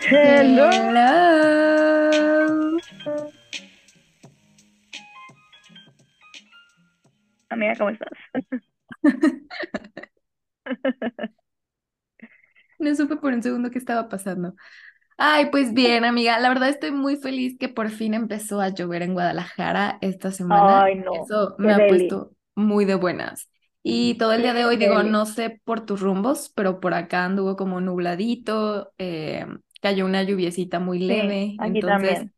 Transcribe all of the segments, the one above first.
Hello. Hello. Amiga, ¿cómo estás? No supe por un segundo qué estaba pasando. Ay, pues bien, amiga, la verdad estoy muy feliz que por fin empezó a llover en Guadalajara esta semana. Ay, no. Eso Qué me ha deli. puesto muy de buenas. Y todo el día de hoy, digo, no sé por tus rumbos, pero por acá anduvo como nubladito, eh, cayó una lluviecita muy Sí, leve, aquí entonces también.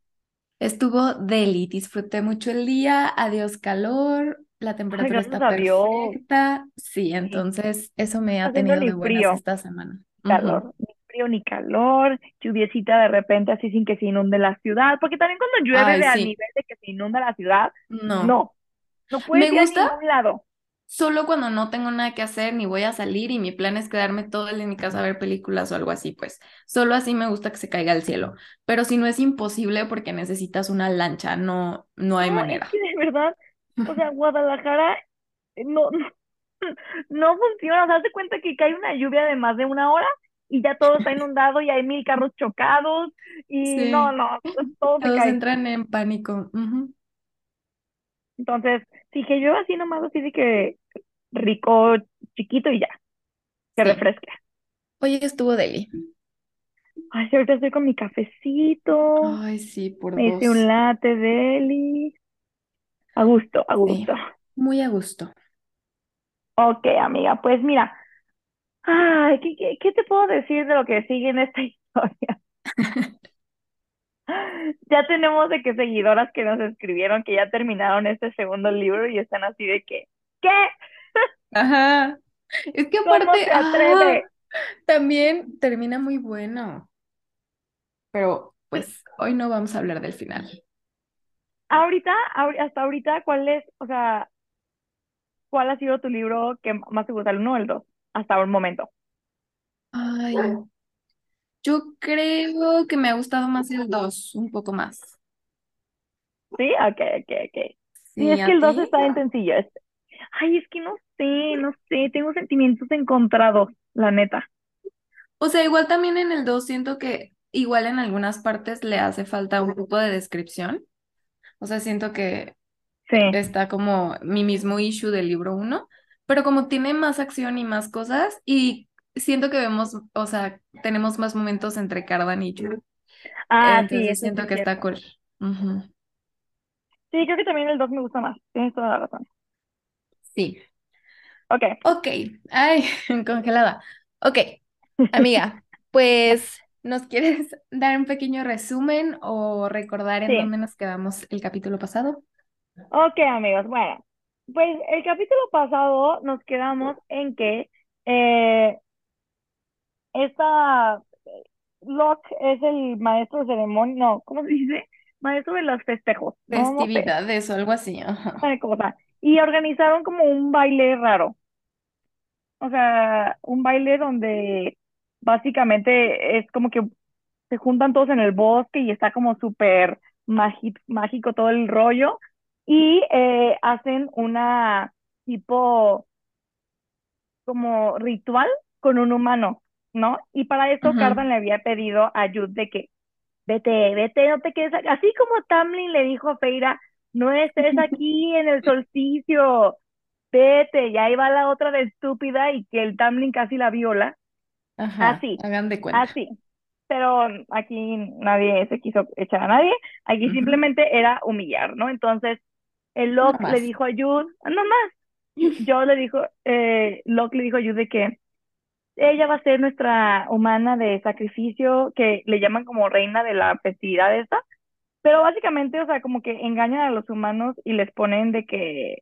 estuvo deli, disfruté mucho el día, adiós calor, la temperatura está perfecta, sí, Sí. entonces eso me ha haciendo tenido ni de buenas frío, esta semana. Calor, ni frío ni calor, lluviecita de repente así sin que se inunde la ciudad, porque también cuando llueve Ay, de al sí, nivel de que se inunda la ciudad, no. no, no puedes Me ir a gusta ningún lado. Solo cuando no tengo nada que hacer ni voy a salir y mi plan es quedarme todo el día en mi casa a ver películas o algo así, pues solo así me gusta que se caiga el cielo. Pero si no es imposible porque necesitas una lancha, no, no hay No, es manera. que de verdad, o sea, Guadalajara eh, no, no, no funciona. O sea, haz de cuenta que cae una lluvia de más de una hora y ya todo está inundado y hay mil carros chocados y no, Sí, no, todo se todos cae. entran en pánico. Entonces, sí que yo así nomás así de que rico, chiquito y ya, que Sí. refresque. Oye, estuvo deli. Ay, ahorita estoy con mi cafecito, Ay, sí, por me hice un latte deli, a gusto, a Sí, gusto. muy a gusto. Ok, amiga, pues mira, ay, ¿qué, qué, qué te puedo decir de lo que sigue en esta historia? Ya tenemos de que seguidoras que nos escribieron que ya terminaron este segundo libro y están así de que, ¿qué? Ajá. Es que ¿Cómo aparte, también termina muy bueno. Pero pues hoy no vamos a hablar del final. Ahorita, ahori- hasta ahorita, ¿cuál es, o sea, cuál ha sido tu libro que más te gusta, el uno o el dos? Hasta el momento. Ay, yo creo que me ha gustado más el 2, un poco más. ¿Sí? Ok, ok, ok. Sí, Sí, es que el dos ti. está bien sencillo. Ay, es que no sé, no sé, tengo sentimientos encontrados, la neta. O sea, igual también en el 2 siento que igual en algunas partes le hace falta un poco de descripción. O sea, siento que Sí. está como mi mismo issue del libro 1, pero como tiene más acción y más cosas y siento que vemos, o sea, tenemos más momentos entre Cardan y Jude. Ah, sí, Entonces sí siento es que está cool. Sí, creo que también el dos me gusta más. Tienes toda la razón. Sí. Ok. Ok. Ay, congelada. Ok, amiga, pues ¿nos quieres dar un pequeño resumen o recordar en Sí. dónde nos quedamos el capítulo pasado? Ok, amigos. Bueno, pues el capítulo pasado nos quedamos en que eh, esta Locke es el maestro de ceremonia, no, ¿cómo se dice? Maestro de los festejos, no, no sé, Festividades o algo así. Ajá. está. Y organizaron como un baile raro, o sea, un baile donde básicamente es como que se juntan todos en el bosque y está como súper mágico todo el rollo y eh, hacen una tipo como ritual con un humano, ¿no? Y para eso Ujú. Cardan le había pedido a Jude de que vete, vete, no te quedes aquí. Así como Tamlin le dijo a Feira, no estés aquí en el solsticio, vete, y ahí va la otra de estúpida y que el Tamlin casi la viola. Ajá, Así, hagan de cuenta. así. Pero aquí nadie se quiso echar a nadie, aquí simplemente era humillar, ¿no? Entonces, el No Locke le dijo a Jude, no más, yo le dijo, eh, Locke le dijo a Jude de que ella va a ser nuestra humana de sacrificio, que le llaman como reina de la festividad esta, pero básicamente, o sea, como que engañan a los humanos y les ponen de que,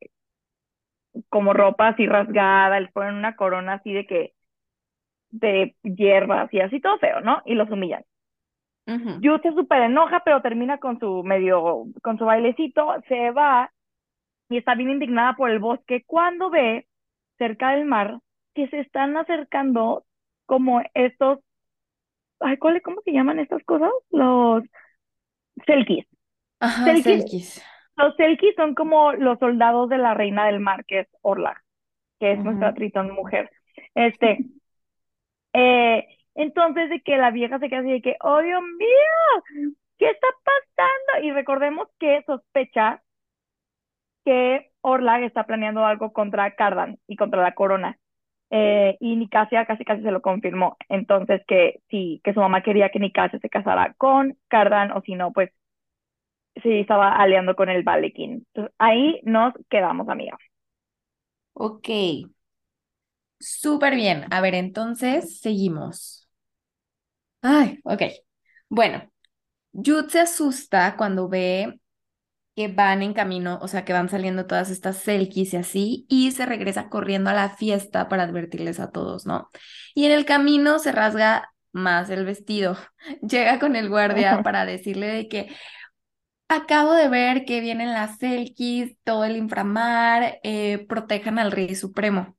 como ropa así rasgada, les ponen una corona así de que, de hierbas y así todo feo, ¿no? Y los humillan. Ujú. Jude se súper enoja, pero termina con su medio, con su bailecito, se va y está bien indignada por el bosque cuando ve cerca del mar que se están acercando como estos, ay, ¿cuál, cómo se llaman estas cosas? Los selkies. Ajá, Selkies, los selkies son como los soldados de la reina del mar, que es Orla, que es nuestra tritón mujer. Este, eh, entonces de que la vieja se queda así de que, oh Dios mío, ¿qué está pasando? Y recordemos que sospecha que Orlag está planeando algo contra Cardan y contra la corona. Eh, y Nicasia casi casi se lo confirmó. Entonces que sí, que su mamá quería que Nicasia se casara con Cardan o si no, pues sí estaba aliando con el Balekin. Entonces, ahí nos quedamos, amiga. Ok. Súper bien. A ver, entonces seguimos. Ay, ok. Bueno, Jude se asusta cuando ve que van en camino, o sea, que van saliendo todas estas selkies y así, y se regresa corriendo a la fiesta para advertirles a todos, ¿no? Y en el camino se rasga más el vestido. Llega con el guardia para decirle de que acabo de ver que vienen las selkies, todo el inframar, eh, protejan al rey supremo.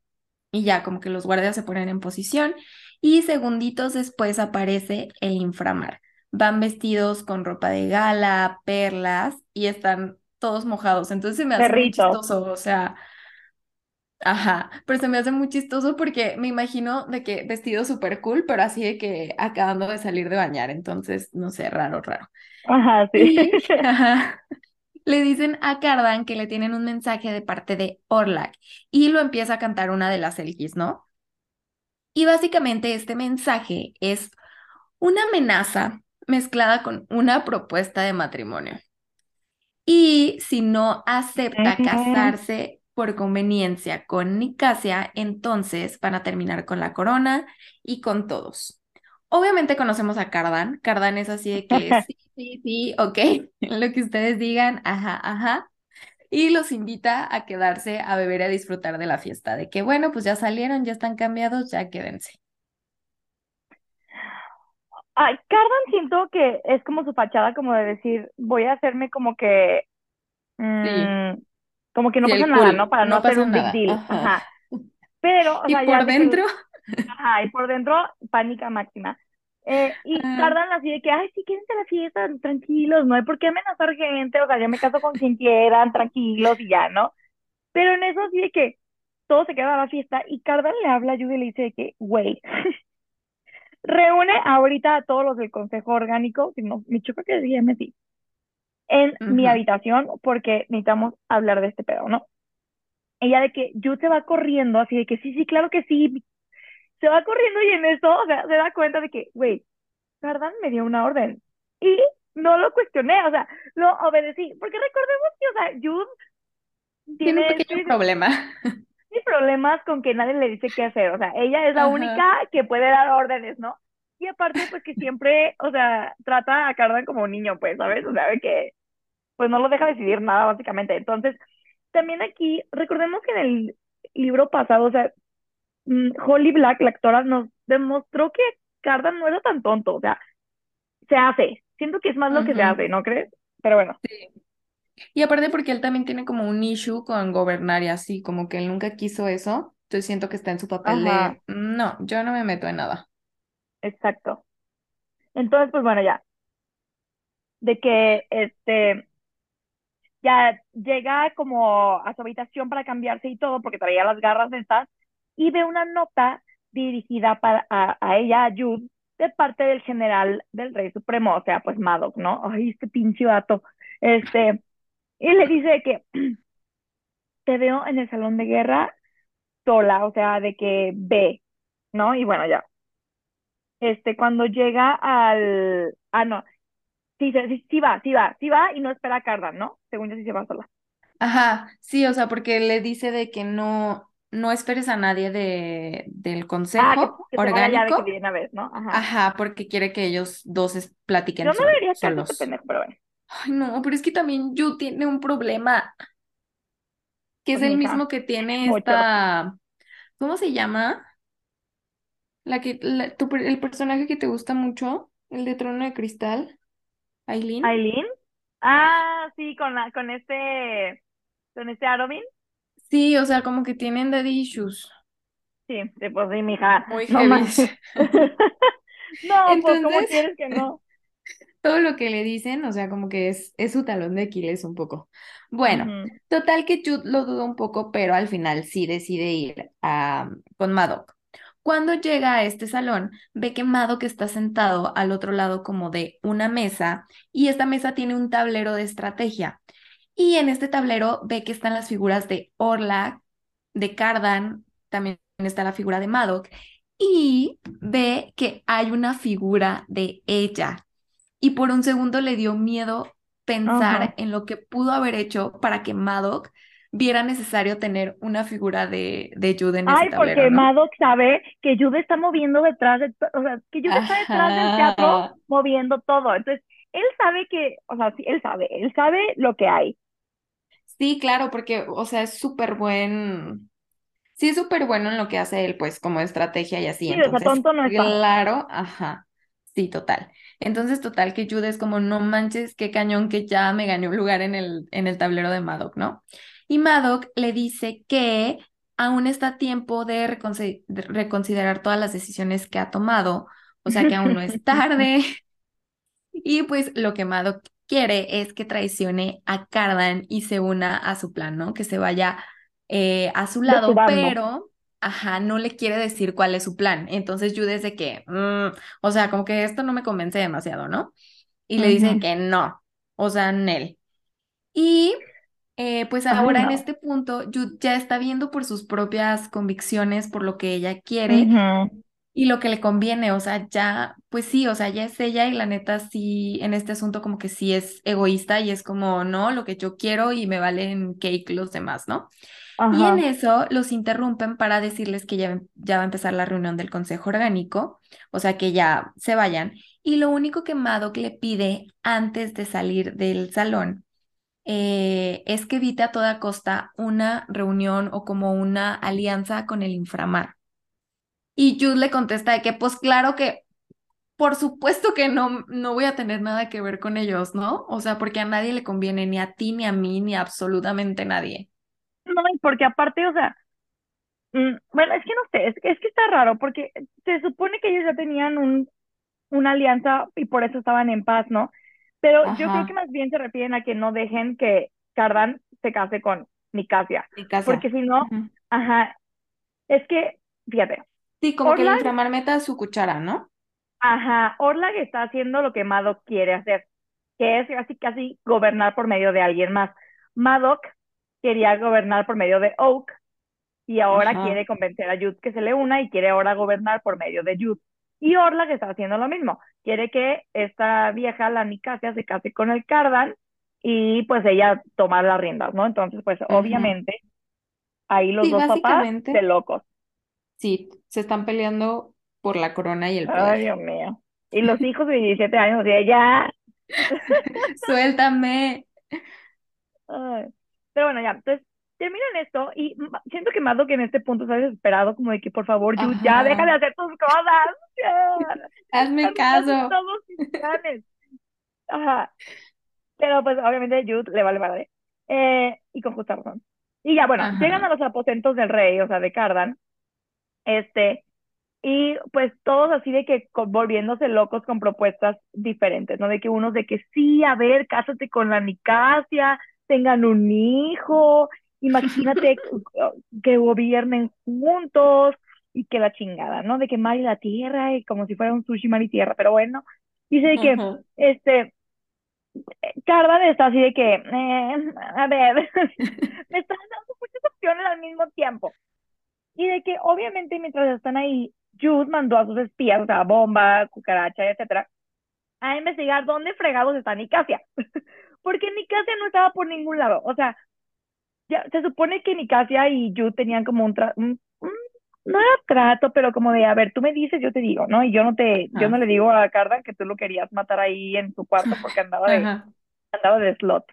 Y ya, como que los guardias se ponen en posición y segunditos después aparece el inframar van vestidos con ropa de gala, perlas y están todos mojados. Entonces se me hace muy chistoso, o sea, ajá, pero se me hace muy chistoso porque me imagino de que vestido súper cool, pero así de que acabando de salir de bañar, entonces, no sé, raro, raro. Ajá, sí. ajá. Le dicen a Cardan que le tienen un mensaje de parte de Orlak y lo empieza a cantar una de las Elkis, ¿no? Y básicamente este mensaje es una amenaza mezclada con una propuesta de matrimonio. Y si no acepta casarse por conveniencia con Nicasia, entonces van a terminar con la corona y con todos. Obviamente conocemos a Cardan. Cardan es así de que sí, sí, sí, ok, lo que ustedes digan, ajá, ajá. Y los invita a quedarse a beber y a disfrutar de la fiesta. De que bueno, pues ya salieron, ya están cambiados, ya quédense. Ay, Cardan siento que es como su fachada, como de decir, voy a hacerme como que, mm, como que no pasa nada, ¿no? Para no, hacer un big deal. Ajá. Pero, o ¿Y por dentro? ajá, y por dentro, pánica máxima. Eh, y Cardan así de que, ay, sí, quédense a la fiesta, tranquilos, no hay por qué amenazar gente, o sea, yo me caso con quien quieran, tranquilos y ya, ¿no? Pero en eso así de que todo se queda a la fiesta y Cardan le habla a Judy y le dice que, güey, reúne ahorita a todos los del Consejo Orgánico, si no, me choca que se sí, en mi habitación porque necesitamos hablar de este pedo, ¿no? Ella de que yo se va corriendo, así de que sí, sí, claro que sí, se va corriendo y en eso, o sea, se da cuenta de que, güey, Cardan me dio una orden y no lo cuestioné, o sea, lo obedecí, porque recordemos que, o sea, Jude tiene, un pequeño problema. Tiene problemas con que nadie le dice qué hacer, o sea, ella es la única que puede dar órdenes, ¿no? Y aparte, pues que siempre, o sea, trata a Cardan como un niño, pues, ¿sabes? O sea, que, pues no lo deja decidir nada, básicamente. Entonces, también aquí, recordemos que en el libro pasado, o sea, mm, Holly Black, la actora, nos demostró que Cardan no era tan tonto, o sea, se hace. Siento que es más lo que se hace, ¿no crees? Pero bueno. Sí. Y aparte porque él también tiene como un issue con gobernar y así, como que él nunca quiso eso. Entonces siento que está en su papel de, no, yo no me meto en nada. Exacto. Entonces, pues bueno, ya. De que este ya llega como a su habitación para cambiarse y todo, porque traía las garras de estas, y ve una nota dirigida para, a, a ella, a Jude, de parte del general del Rey Supremo, o sea, pues Madoc, ¿no? Ay, este pinche vato. Este, y le dice que te veo en el salón de guerra sola, o sea, de que ve, ¿no? Y bueno, ya este, cuando llega al, ah, no, sí, sí, sí va, sí va, sí va y no espera a Cardan, ¿no? Según yo sí se va sola. Ajá, sí, o sea, porque le dice de que no, no esperes a nadie de, del consejo ah, que, orgánico. de una vez, ¿no? Ajá. Ajá, porque quiere que ellos dos platiquen Yo no debería solos. Este pendejo, pero bueno. Ay, no, pero es que también Yu tiene un problema, que es el mismo que tiene esta, ¿cómo se llama? La que, el personaje que te gusta mucho, el de Trono de Cristal, Aileen. ¿Aileen? Ah, sí, con la, con este, con este Arobin. Sí, o sea, como que tienen daddy issues. Sí, pues sí, mija. Muy no heavy. no, pues ¿cómo quieres que no? Todo lo que le dicen, o sea, como que es, es su talón de Aquiles un poco. Bueno, total que Jude lo duda un poco, pero al final sí decide ir a, con Madoc Cuando llega a este salón, ve que Madoc está sentado al otro lado como de una mesa y esta mesa tiene un tablero de estrategia. Y en este tablero ve que están las figuras de Orla, de Cardan, también está la figura de Madoc y ve que hay una figura de ella. Y por un segundo le dio miedo pensar en lo que pudo haber hecho para que Madoc viera necesario tener una figura de, de Jude en Ay, ese tablero, porque ¿no? Madoc sabe que Jude está moviendo detrás de, o sea, que Jude está detrás del teatro moviendo todo. Entonces, él sabe que, o sea, sí, él sabe, él sabe lo que hay. Sí, claro, porque, o sea, es súper buen, sí es súper bueno en lo que hace él, pues, como estrategia y así. Sí, o sea, Entonces, tonto no está. claro, ajá, sí, total. Entonces, total, que Jude es como, no manches, qué cañón que ya me gané un lugar en el, en el tablero de Madoc, ¿no? Y Madoc le dice que aún está a tiempo de, reconsi- de reconsiderar todas las decisiones que ha tomado, o sea, que aún no es tarde. Y pues lo que Madoc quiere es que traicione a Cardan y se una a su plan, ¿no? Que se vaya eh, a su lado, pero, ajá, no le quiere decir cuál es su plan. Entonces Jude es de que, mm, o sea, como que esto no me convence demasiado, ¿no? Y le dice Ujú. que no, o sea, Nel. Y eh, pues Ay, ahora en no. este punto, Jude ya está viendo por sus propias convicciones, por lo que ella quiere y lo que le conviene, o sea, ya, pues sí, o sea, ya es ella y la neta sí, en este asunto como que sí es egoísta y es como, no, lo que yo quiero y me valen cake los demás, ¿no? Y en eso los interrumpen para decirles que ya, ya va a empezar la reunión del Consejo Orgánico, o sea, que ya se vayan. Y lo único que Madoc le pide antes de salir del salón eh, es que evite a toda costa una reunión o como una alianza con el inframar. Y Jude le contesta de que, pues claro que, por supuesto que no, no voy a tener nada que ver con ellos, ¿no? O sea, porque a nadie le conviene, ni a ti, ni a mí, ni a absolutamente nadie. No, y porque aparte, o sea, mm, bueno, es que no sé, es, es que está raro, porque se supone que ellos ya tenían un, una alianza y por eso estaban en paz, ¿no? Pero yo creo que más bien se refieren a que no dejen que Cardan se case con Nicasia, mi casa. porque si no, ajá, es que, fíjate, Sí, como que el inframar meta su cuchara, ¿no? ajá, Orlag está haciendo lo que Madoc quiere hacer, que es casi casi gobernar por medio de alguien más. Madoc quería gobernar por medio de Oak y ahora Ajá. quiere convencer a Jude que se le una y quiere ahora gobernar por medio de Jude. Y Orla está haciendo lo mismo, quiere que esta vieja, la Nicasia, se case con el Cardan y pues ella tomar las riendas, ¿no? Entonces, pues obviamente ahí los Sí, dos papás de locos. sí, se están peleando por la corona y el poder. Ay, Dios mío. Y los hijos de 17 años, y ella, Suéltame. Ay. Pero bueno, ya, entonces terminan esto y siento que Madoc en este punto está desesperado, como de que por favor, Jude, ya deja de Ajá. hacer tus cosas, ya, Hazme caso. todos planes. Ajá. Pero pues obviamente Jude le vale madre. Eh, y con justa razón. Y ya, bueno, llegan a Ajá. los aposentos del rey, o sea, de Cardan, este, y pues todos así de que volviéndose locos con propuestas diferentes, ¿no? De que unos de que sí, a ver, cásate con la Nicasia, tengan un hijo, imagínate que, gobiernen juntos y que la chingada, ¿no? De que mar y la tierra, y como si fuera un sushi mar y tierra, pero bueno, dice de que, este, Cardan está así de que, eh, a ver, me están dando muchas opciones al mismo tiempo. Y de que obviamente mientras están ahí, Jude mandó a sus espías, o sea, Bomba, Cucaracha, etcétera, a investigar dónde fregados está Nicasia. Porque Nicasia no estaba por ningún lado. O sea, ya se supone que Nicasia y Jude tenían como un, tra un, un no era trato, pero como de, a ver, tú me dices, yo te digo, ¿no? Y yo no te, yo no Ajá. le digo a Cardan que tú lo querías matar ahí en su cuarto porque andaba de, Ajá. andaba de slot.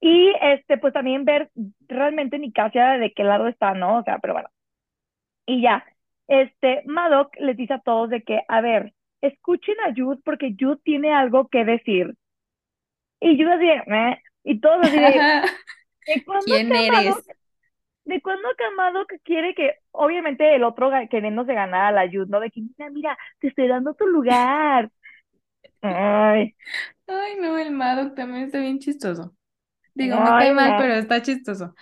Y este, pues también ver realmente Nicasia de qué lado está, ¿no? O sea, pero bueno. Y ya, este, Madoc les dice a todos de que, a ver, escuchen a Jude porque Jude tiene algo que decir. Y Jude así, "Meh", y todos así de, ¿de cuándo ¿Quién eres? de cuándo acá Madoc quiere que, obviamente el otro queriéndose ganar a la Jude, ¿no? De que, mira, mira, te estoy dando tu lugar. Ay, Ay, no, el Madoc también está bien chistoso. Digo, me cae ay, mal, no. pero está chistoso.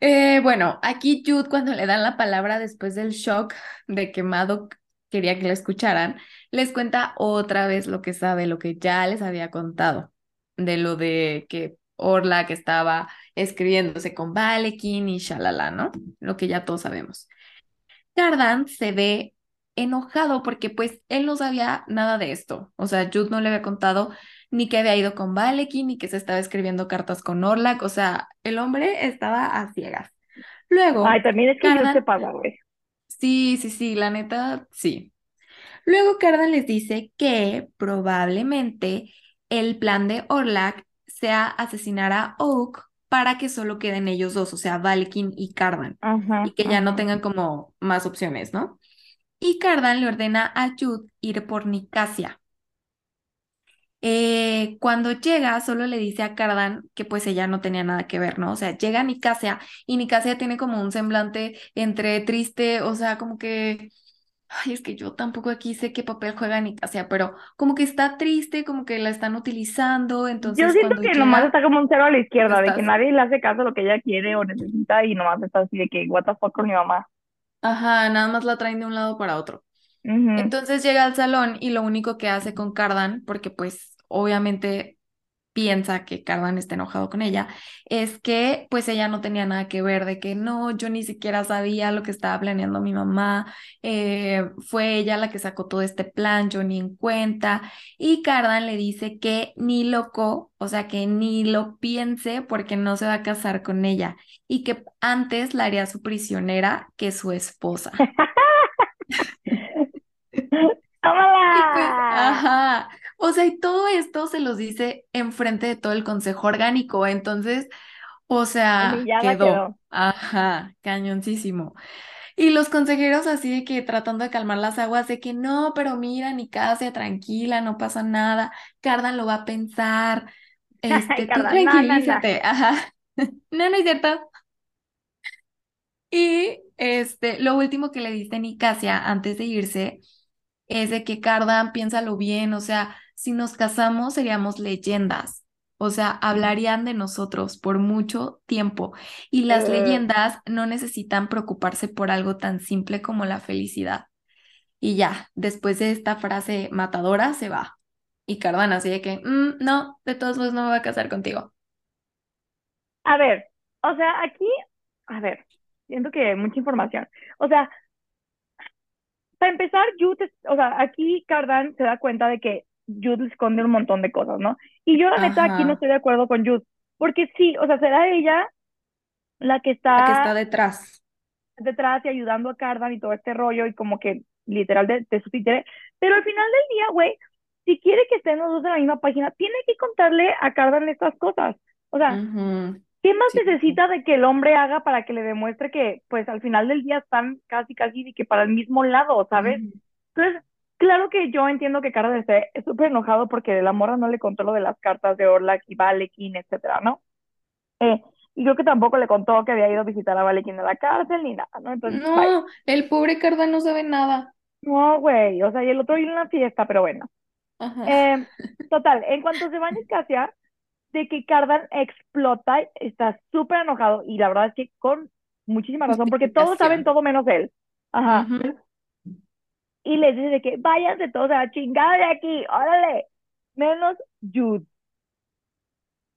Eh, bueno, aquí Jude cuando le dan la palabra después del shock de que Madoc quería que la escucharan, les cuenta otra vez lo que sabe, lo que ya les había contado, de lo de que Orla que estaba escribiéndose con Valekin y shalala, ¿no? Lo que ya todos sabemos. Cardan se ve enojado porque pues él no sabía nada de esto. O sea, Jude no le había contado ni que había ido con Valekin, ni que se estaba escribiendo cartas con Orlak. O sea, el hombre estaba a ciegas. Luego. Ay, también es que Cardan... se paga, güey. Sí, sí, sí, la neta, sí. Luego Cardan les dice que probablemente el plan de Orlak sea asesinar a Oak para que solo queden ellos dos, o sea, Valekin y Cardan, y que ya no tengan como más opciones, ¿no? Y Cardan le ordena a Jude ir por Nicasia. Eh, cuando llega, solo le dice a Cardan que pues ella no tenía nada que ver, ¿no? O sea, llega Nicasia y Nicasia tiene como un semblante entre triste, o sea, como que, ay, es que yo tampoco aquí sé qué papel juega Nicasia, pero como que está triste, como que la están utilizando, entonces... Yo siento que nomás está como un cero a la izquierda, de que nadie le hace caso a lo que ella quiere o necesita y nomás está así de que, what the fuck con mi mamá. Ajá, nada más la traen de un lado para otro. Entonces llega al salón y lo único que hace con Cardan, porque pues obviamente piensa que Cardan está enojado con ella, es que pues ella no tenía nada que ver, de que no, yo ni siquiera sabía lo que estaba planeando mi mamá, eh, fue ella la que sacó todo este plan, yo ni en cuenta, y Cardan le dice que ni loco, o sea, que ni lo piense porque no se va a casar con ella, y que antes la haría su prisionera que su esposa. ¡Tómala! Pues, ajá. O sea, y todo esto se los dice enfrente de todo el consejo orgánico. Entonces, o sea, quedó. Ajá, cañoncísimo. Y los consejeros así de que tratando de calmar las aguas, de que no, pero mira, ni casa, tranquila, no pasa nada. Cardan lo va a pensar. Este, tú tranquilízate. Ajá. No, no es cierto. Y este, lo último que le diste a Nicasia antes de irse es de que Cardan, piénsalo bien, o sea, si nos casamos seríamos leyendas, o sea, hablarían de nosotros por mucho tiempo y las eh. leyendas no necesitan preocuparse por algo tan simple como la felicidad. Y ya, después de esta frase matadora, se va. Y Cardan así de que, mm, no, de todos modos no me voy a casar contigo. A ver, o sea, aquí, a ver, siento que mucha información. O sea, para empezar, Jude, o sea, aquí Cardan se da cuenta de que Jude esconde un montón de cosas, ¿no? Y yo la neta aquí no estoy de acuerdo con Jude, porque sí, o sea, será ella la que está... La que está detrás. Detrás y ayudando a Cardan y todo este rollo y como que literal de, de su títere, pero al final del día, güey, si quiere que estén los dos en la misma página, tiene que contarle a Cardan estas cosas. O sea, ¿Qué más necesita de que el hombre haga para que le demuestre que, pues, al final del día están casi, casi de que para el mismo lado, ¿sabes? Entonces, claro que yo entiendo que Carlos esté súper enojado porque la morra no le contó lo de las cartas de Orlak y Valekin, etcétera, ¿no? Eh, y creo que tampoco le contó que había ido a visitar a Valekin en la cárcel ni nada, ¿no? Entonces, no, el pobre Carda no sabe nada. No, güey, o sea, y el otro iba en una fiesta, pero bueno. Eh, total, en cuanto se van a escasear, de que Cardan explota, está súper enojado y la verdad es que con muchísima razón, porque todos saben todo menos él. Ajá. Y les dice de que váyanse todos a la chingada de aquí, órale, menos Jude.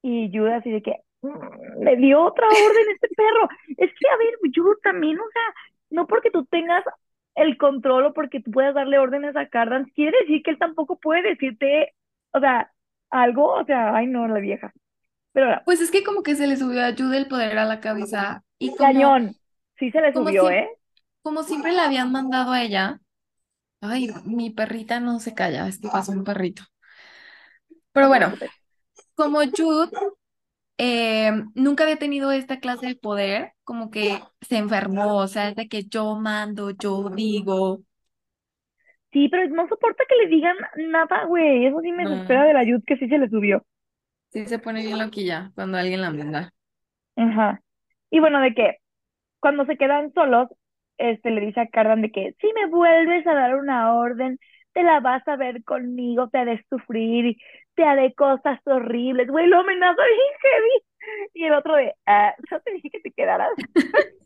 Y Jude así de que mm, le dio otra orden este perro. Es que, a ver, Jude también, o sea, no porque tú tengas el control o porque tú puedas darle órdenes a Cardan, quiere decir que él tampoco puede decirte, o sea, algo, o sea, ay no, la vieja. Pero Pues es que como que se le subió a Jude el poder a la cabeza. Y como, cañón, sí se le subió, ¿eh? Como siempre la habían mandado a ella. Ay, mi perrita no se calla, es que pasó un perrito. Pero bueno, como Jude eh, nunca había tenido esta clase de poder, como que se enfermó, o sea, es de que yo mando, yo digo, Sí, pero no soporta que le digan nada, güey. Eso sí me desespera de la ayuda que sí se le subió. Sí, se pone bien loquilla cuando alguien la manda. Ajá. Y bueno, de que cuando se quedan solos, este le dice a Cardan de que si me vuelves a dar una orden, te la vas a ver conmigo, te haré sufrir, te haré cosas horribles. Güey, lo amenaza bien heavy. Y el otro de, ah, yo te dije que te quedaras.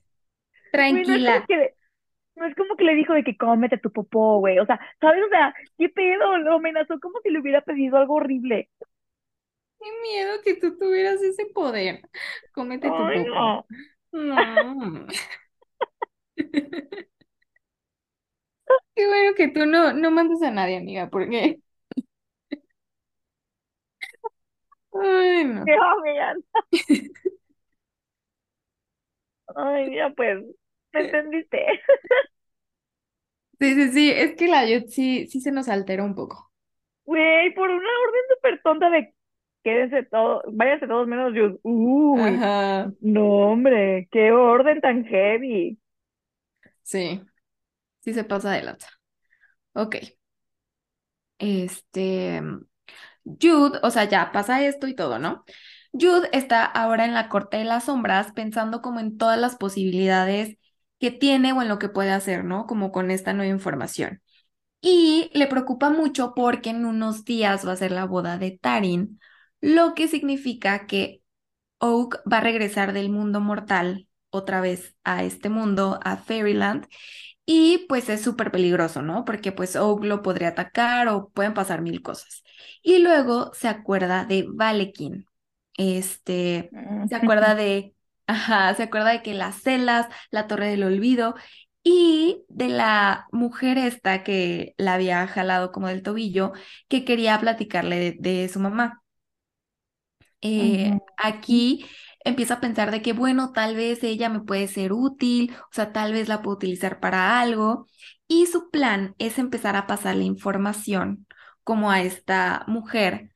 No es Tranquila. que, no es como que le dijo de que cómete tu popó, güey. O sea, ¿sabes? O sea, ¿qué pedo? Lo amenazó como si le hubiera pedido algo horrible. Qué miedo que tú tuvieras ese poder. Cómete tu no. No. Qué bueno que tú no, no mandes a nadie, amiga, porque. Ay, no. Qué amiga. Ay, ya pues, ¿me entendiste? Sí, sí, sí, es que la Yut sí, sí se nos altera un poco. Güey, por una orden súper tonta de quédense todos, váyanse todos menos yo. Uy, Ajá, no, hombre, qué orden tan heavy. Sí, sí se pasa de lanza. Ok, este, Jude, o sea, ya pasa esto y todo, ¿no? Jude está ahora en la corte de las sombras pensando como en todas las posibilidades que tiene o en lo que puede hacer, ¿no? Como con esta nueva información. Y le preocupa mucho porque en unos días va a ser la boda de Tarin, lo que significa que Oak va a regresar del mundo mortal otra vez a este mundo, a Fairyland, y pues es súper peligroso, ¿no? Porque pues Oak lo podría atacar o pueden pasar mil cosas. Y luego se acuerda de Valekin, este, se acuerda de, ajá, se acuerda de que las celas, la Torre del Olvido y de la mujer esta que la había jalado como del tobillo, que quería platicarle de, de su mamá. Eh, aquí empieza a pensar de que, bueno, tal vez ella me puede ser útil, o sea, tal vez la puedo utilizar para algo. Y su plan es empezar a pasarle información como a esta mujer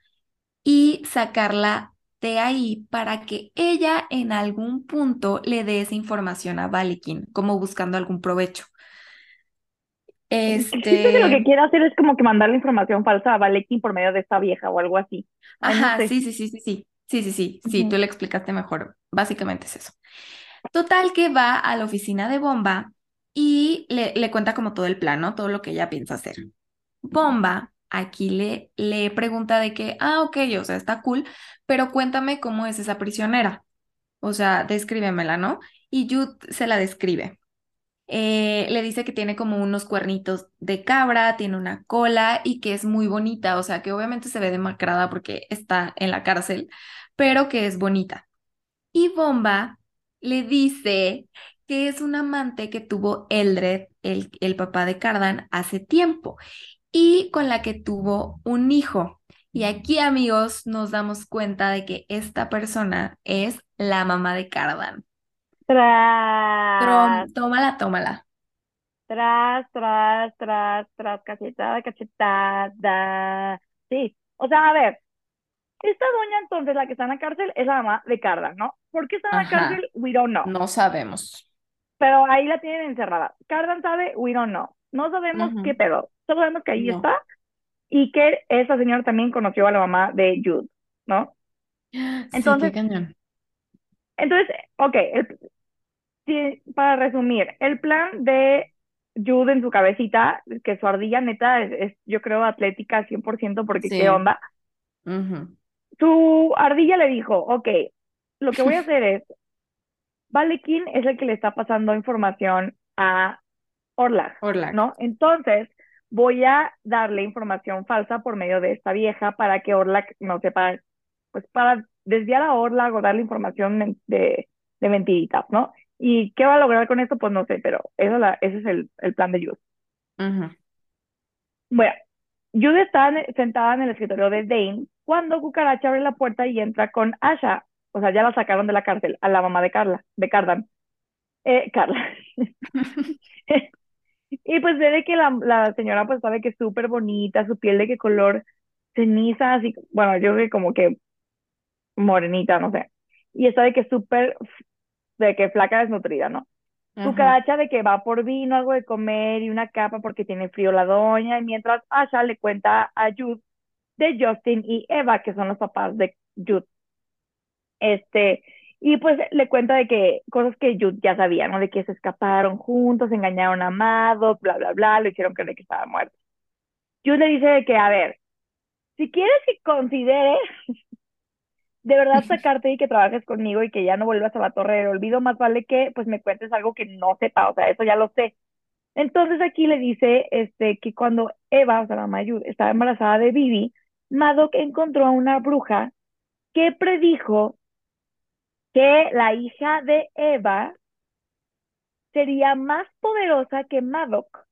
y sacarla de ahí para que ella en algún punto le dé esa información a Valikin, como buscando algún provecho. Siento que lo que Este, quiere hacer es como que mandar la información falsa a Valekin por medio de esta vieja o algo así. No ajá, sé. sí, sí, sí, sí, sí, sí, sí, sí, sí, tú le explicaste mejor. Básicamente es eso. Total que va a la oficina de Bomba y le, le cuenta como todo el plan, ¿no? Todo lo que ella piensa hacer. Bomba aquí le, le pregunta de que, ah, ok, o sea, está cool, pero cuéntame cómo es esa prisionera. O sea, descríbemela, ¿no? Y Jude se la describe. Eh, le dice que tiene como unos cuernitos de cabra, tiene una cola y que es muy bonita, o sea, que obviamente se ve demacrada porque está en la cárcel, pero que es bonita. Y Bomba le dice que es un amante que tuvo Eldred, el, el papá de Cardan, hace tiempo y con la que tuvo un hijo. Y aquí, amigos, nos damos cuenta de que esta persona es la mamá de Cardan. Tras, tómala, tómala. tras, tras, tras, tras, cachetada, cachetada. Sí, o sea, a ver, esta doña entonces, la que está en la cárcel, es la mamá de Carla, ¿no? ¿Por qué está en la cárcel? We don't know. no sabemos. Pero ahí la tienen encerrada. Cardan sabe, we don't know. No sabemos qué pedo. Solo sabemos que ahí No. está y que esa señora también conoció a la mamá de Jude, ¿no? Sí, qué Entonces, cañón. Entonces, ok, el- para resumir, el plan de Jude en su cabecita, que su ardilla neta es, es, yo creo, atlética 100% porque qué onda, su ardilla le dijo, ok, lo que voy a hacer es, Valekin es el que le está pasando información a Orlag, Orlac. ¿no? Entonces, voy a darle información falsa por medio de esta vieja para que Orlag no sepa, pues para desviar a Orlag o darle información de, de mentiritas, ¿no? ¿Y qué va a lograr con esto? Pues no sé, pero eso la, ese es el, el plan de Jude. Bueno, Jude está en- sentada en el escritorio de Dane cuando Cucaracha abre la puerta y entra con Asha. O sea, ya la sacaron de la cárcel, a la mamá de Carla, de Cardan. Eh, Carla. Y pues ve de que la, la señora pues sabe que es súper bonita, su piel de qué color ceniza, así, bueno, yo creo que como que morenita, no sé. Y está de que súper, de que flaca desnutrida, ¿no? Ajá. Cucaracha de que va por vino, algo de comer y una capa porque tiene frío la doña, y mientras Asha le cuenta a Jude de Justin y Eva, que son los papás de Jude. Este, y pues le cuenta de que cosas que Jude ya sabía, ¿no? De que se escaparon juntos, engañaron a Amado, bla, bla, bla, lo hicieron creer que estaba muerto. Jude le dice de que, a ver, si quieres que considere de verdad sacarte y que trabajes conmigo y que ya no vuelvas a la torre del olvido, más vale que pues me cuentes algo que no sepa, o sea, eso ya lo sé. Entonces aquí le dice este, que cuando Eva, o sea, la mamá estaba embarazada de Bibi, Madoc encontró a una bruja que predijo que la hija de Eva sería más poderosa que Madoc.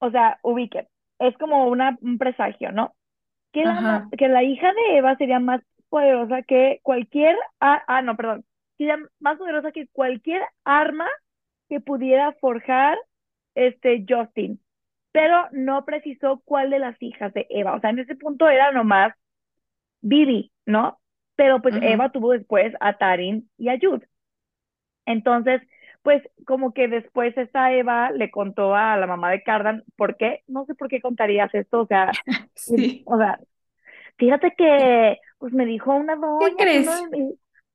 O sea, ubique, es como una, un presagio, ¿no? Que la, que la hija de Eva sería más poderosa que cualquier, ah, ah, no, perdón, más poderosa que cualquier arma que pudiera forjar este Justin, pero no precisó cuál de las hijas de Eva, o sea, en ese punto era nomás Bibi, ¿no? Pero pues Eva tuvo después a Tarin y a Jude. Entonces, pues como que después esta Eva le contó a la mamá de Cardan, ¿por qué? No sé por qué contarías esto, o sea, sí. o sea, fíjate que pues me dijo una doña. ¿Qué crees?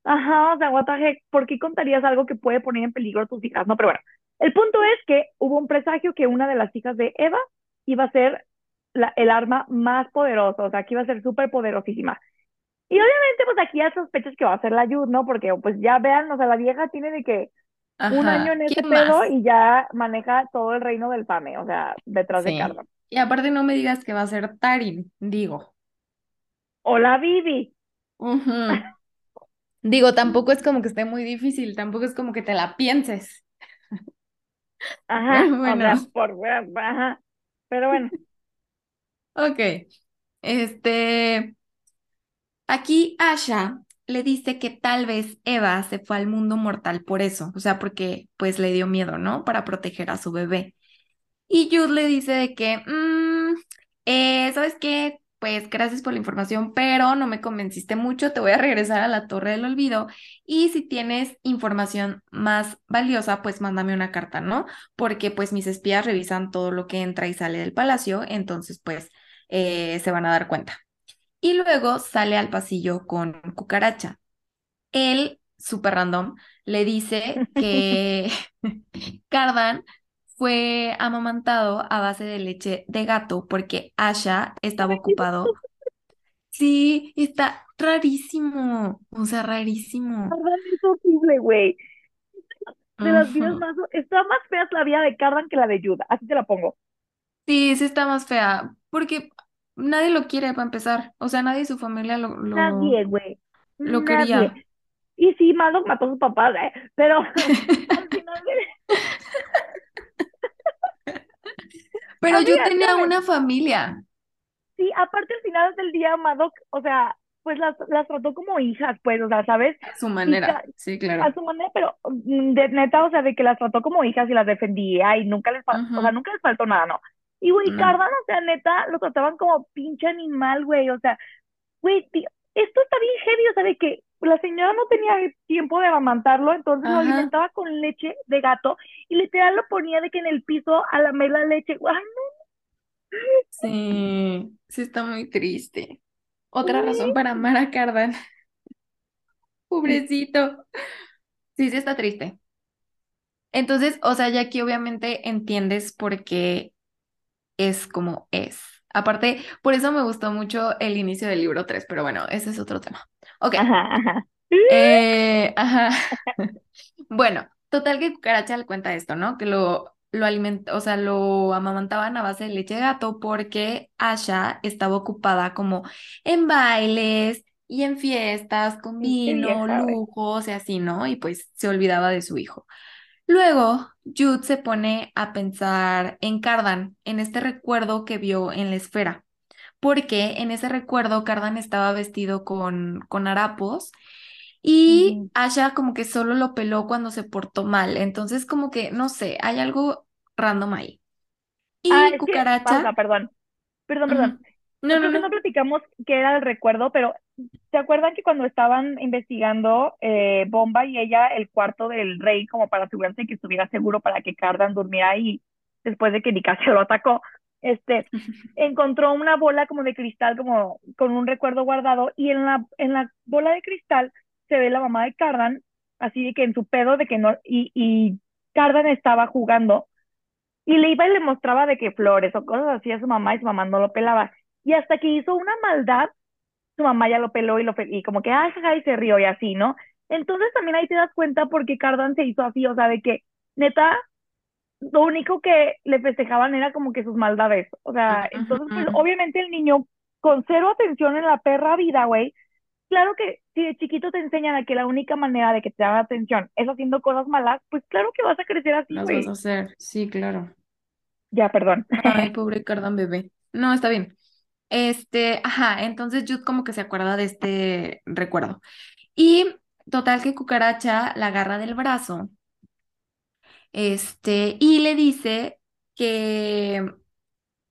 Ajá, o sea, what ¿por qué contarías algo que puede poner en peligro a tus hijas? No, pero bueno, el punto es que hubo un presagio que una de las hijas de Eva iba a ser la, el arma más poderosa, o sea, que iba a ser súper poderosísima. Y obviamente, pues aquí hay sospechas que va a ser la Yud, ¿no? Porque, pues ya vean, o sea, la vieja tiene de que un año en ese pedo y ya maneja todo el reino del Pame, o sea, detrás de Carla. Y aparte no me digas que va a ser Tarin, digo. Hola, Vivi. Digo, tampoco es como que esté muy difícil, tampoco es como que te la pienses. Ajá, bueno. por, ajá. Pero bueno. Ok. Este. Aquí Asha le dice que tal vez Eva se fue al mundo mortal por eso, o sea, porque pues le dio miedo, ¿no? Para proteger a su bebé. Y Jude le dice de que, mmm, eh, ¿sabes qué? Pues gracias por la información, pero no me convenciste mucho, te voy a regresar a la Torre del Olvido y si tienes información más valiosa, pues mándame una carta, ¿no? Porque pues mis espías revisan todo lo que entra y sale del palacio, entonces pues eh, se van a dar cuenta y luego sale al pasillo con cucaracha. Él, súper random, le dice que Cardan fue amamantado a base de leche de gato porque Asha estaba ocupado. Sí, está rarísimo, o sea, rarísimo. Cardan es horrible, güey. De las vidas más, está más fea la vida de Cardan que la de Yuda, así te la pongo. Sí, sí está más fea, porque Nadie lo quiere para empezar. O sea, nadie de su familia lo, lo, Nadie, güey. lo quería. Y sí, Madoc mató a sus papás, ¿eh? Pero al final Pero yo tenía una familia. Sí, aparte al final del día, Madoc, o sea, pues las, las trató como hijas, pues, o sea, ¿sabes? A su manera, sí, claro. A su manera, pero mm, de neta, o sea, de que las trató como hijas y las defendía y nunca les, faltó, o sea, nunca les faltó nada, ¿no? Y, güey, no. o sea, neta, lo trataban como pinche animal, güey. O sea, güey, esto está bien heavy, o sea, de que la señora no tenía tiempo de amamantarlo, entonces lo alimentaba con leche de gato y literal lo ponía de que en el piso a lamer la leche. Ay, no. Sí, sí está muy triste. Otra razón para amar a Cardan. Pobrecito. Sí, sí está triste. Entonces, o sea, ya aquí obviamente entiendes por qué es como es. Aparte, por eso me gustó mucho el inicio del libro 3, pero bueno, ese es otro tema. Ok. Ajá, ajá. Eh, ajá. bueno, total que Cucaracha le cuenta esto, ¿no? Que lo, lo alimenta, o sea, lo amamantaban a base de leche de gato porque Asha estaba ocupada como en bailes y en fiestas con vino, lujos y así, ¿no? Y pues se olvidaba de su hijo. Luego, Jude se pone a pensar en Cardan, en este recuerdo que vio en la esfera, porque en ese recuerdo Cardan estaba vestido con, con harapos y Asha como que solo lo peló cuando se portó mal, entonces como que, no sé, hay algo random ahí. Y ah, Cucaracha... perdón, perdón, perdón. No, no, no, no platicamos qué era el recuerdo, pero ¿se acuerdan que cuando estaban investigando eh, Bomba y ella el cuarto del rey como para asegurarse de que estuviera seguro para que Cardan durmiera ahí después de que Nicasio lo atacó? Este, encontró una bola como de cristal, como con un recuerdo guardado, y en la, en la bola de cristal se ve la mamá de Cardan, así de que en su pedo de que no, y, y Cardan estaba jugando, y le iba y le mostraba de que flores o cosas así a su mamá, y su mamá no lo pelaba y hasta que hizo una maldad su mamá ya lo peló y, lo y como que, ay, jaja, y se rió y así, ¿no? Entonces también ahí te das cuenta por qué Cardan se hizo así, o sea, de que, neta, lo único que le festejaban era como que sus maldades. O sea, entonces, pues obviamente el niño con cero atención en la perra vida, güey. Claro que si de chiquito te enseñan a que la única manera de que te hagan atención es haciendo cosas malas, pues claro que vas a crecer así, Las vas a hacer. Sí, claro. Ya, perdón. Ay, pobre Cardan bebé. No, está bien. Este, ajá, entonces Jude como que se acuerda de este recuerdo. Y total que Cucaracha la agarra del brazo, este, y le dice que,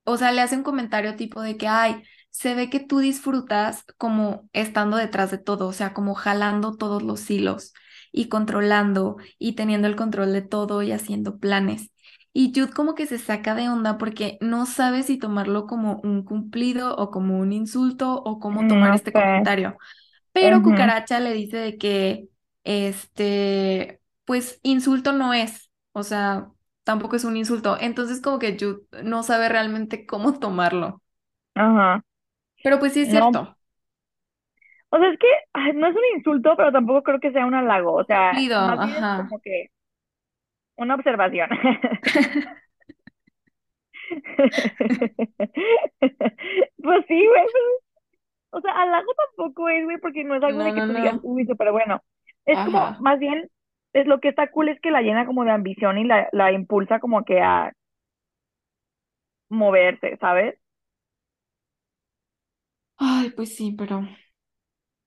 o sea, le hace un comentario tipo de que, ay, se ve que tú disfrutas como estando detrás de todo, o sea, como jalando todos los hilos y controlando y teniendo el control de todo y haciendo planes. Y Jude como que se saca de onda porque no sabe si tomarlo como un cumplido o como un insulto o cómo tomar No este comentario. Pero Cucaracha le dice de que, este, pues insulto no es, o sea, tampoco es un insulto. Entonces como que Jude no sabe realmente cómo tomarlo. Ajá. Pero pues sí es No. cierto. O sea, es que ay, no es un insulto, pero tampoco creo que sea un halago. O sea, Cumplido, más bien es ajá. como que una observación. Pues sí, güey. O sea, halago tampoco es, güey, porque no es algo No, de que no, tú digas, uy, súper bueno. Es como, más bien, es lo que está cool es que la llena como de ambición y la, la impulsa como que a moverse, ¿sabes? Ay, pues sí, pero,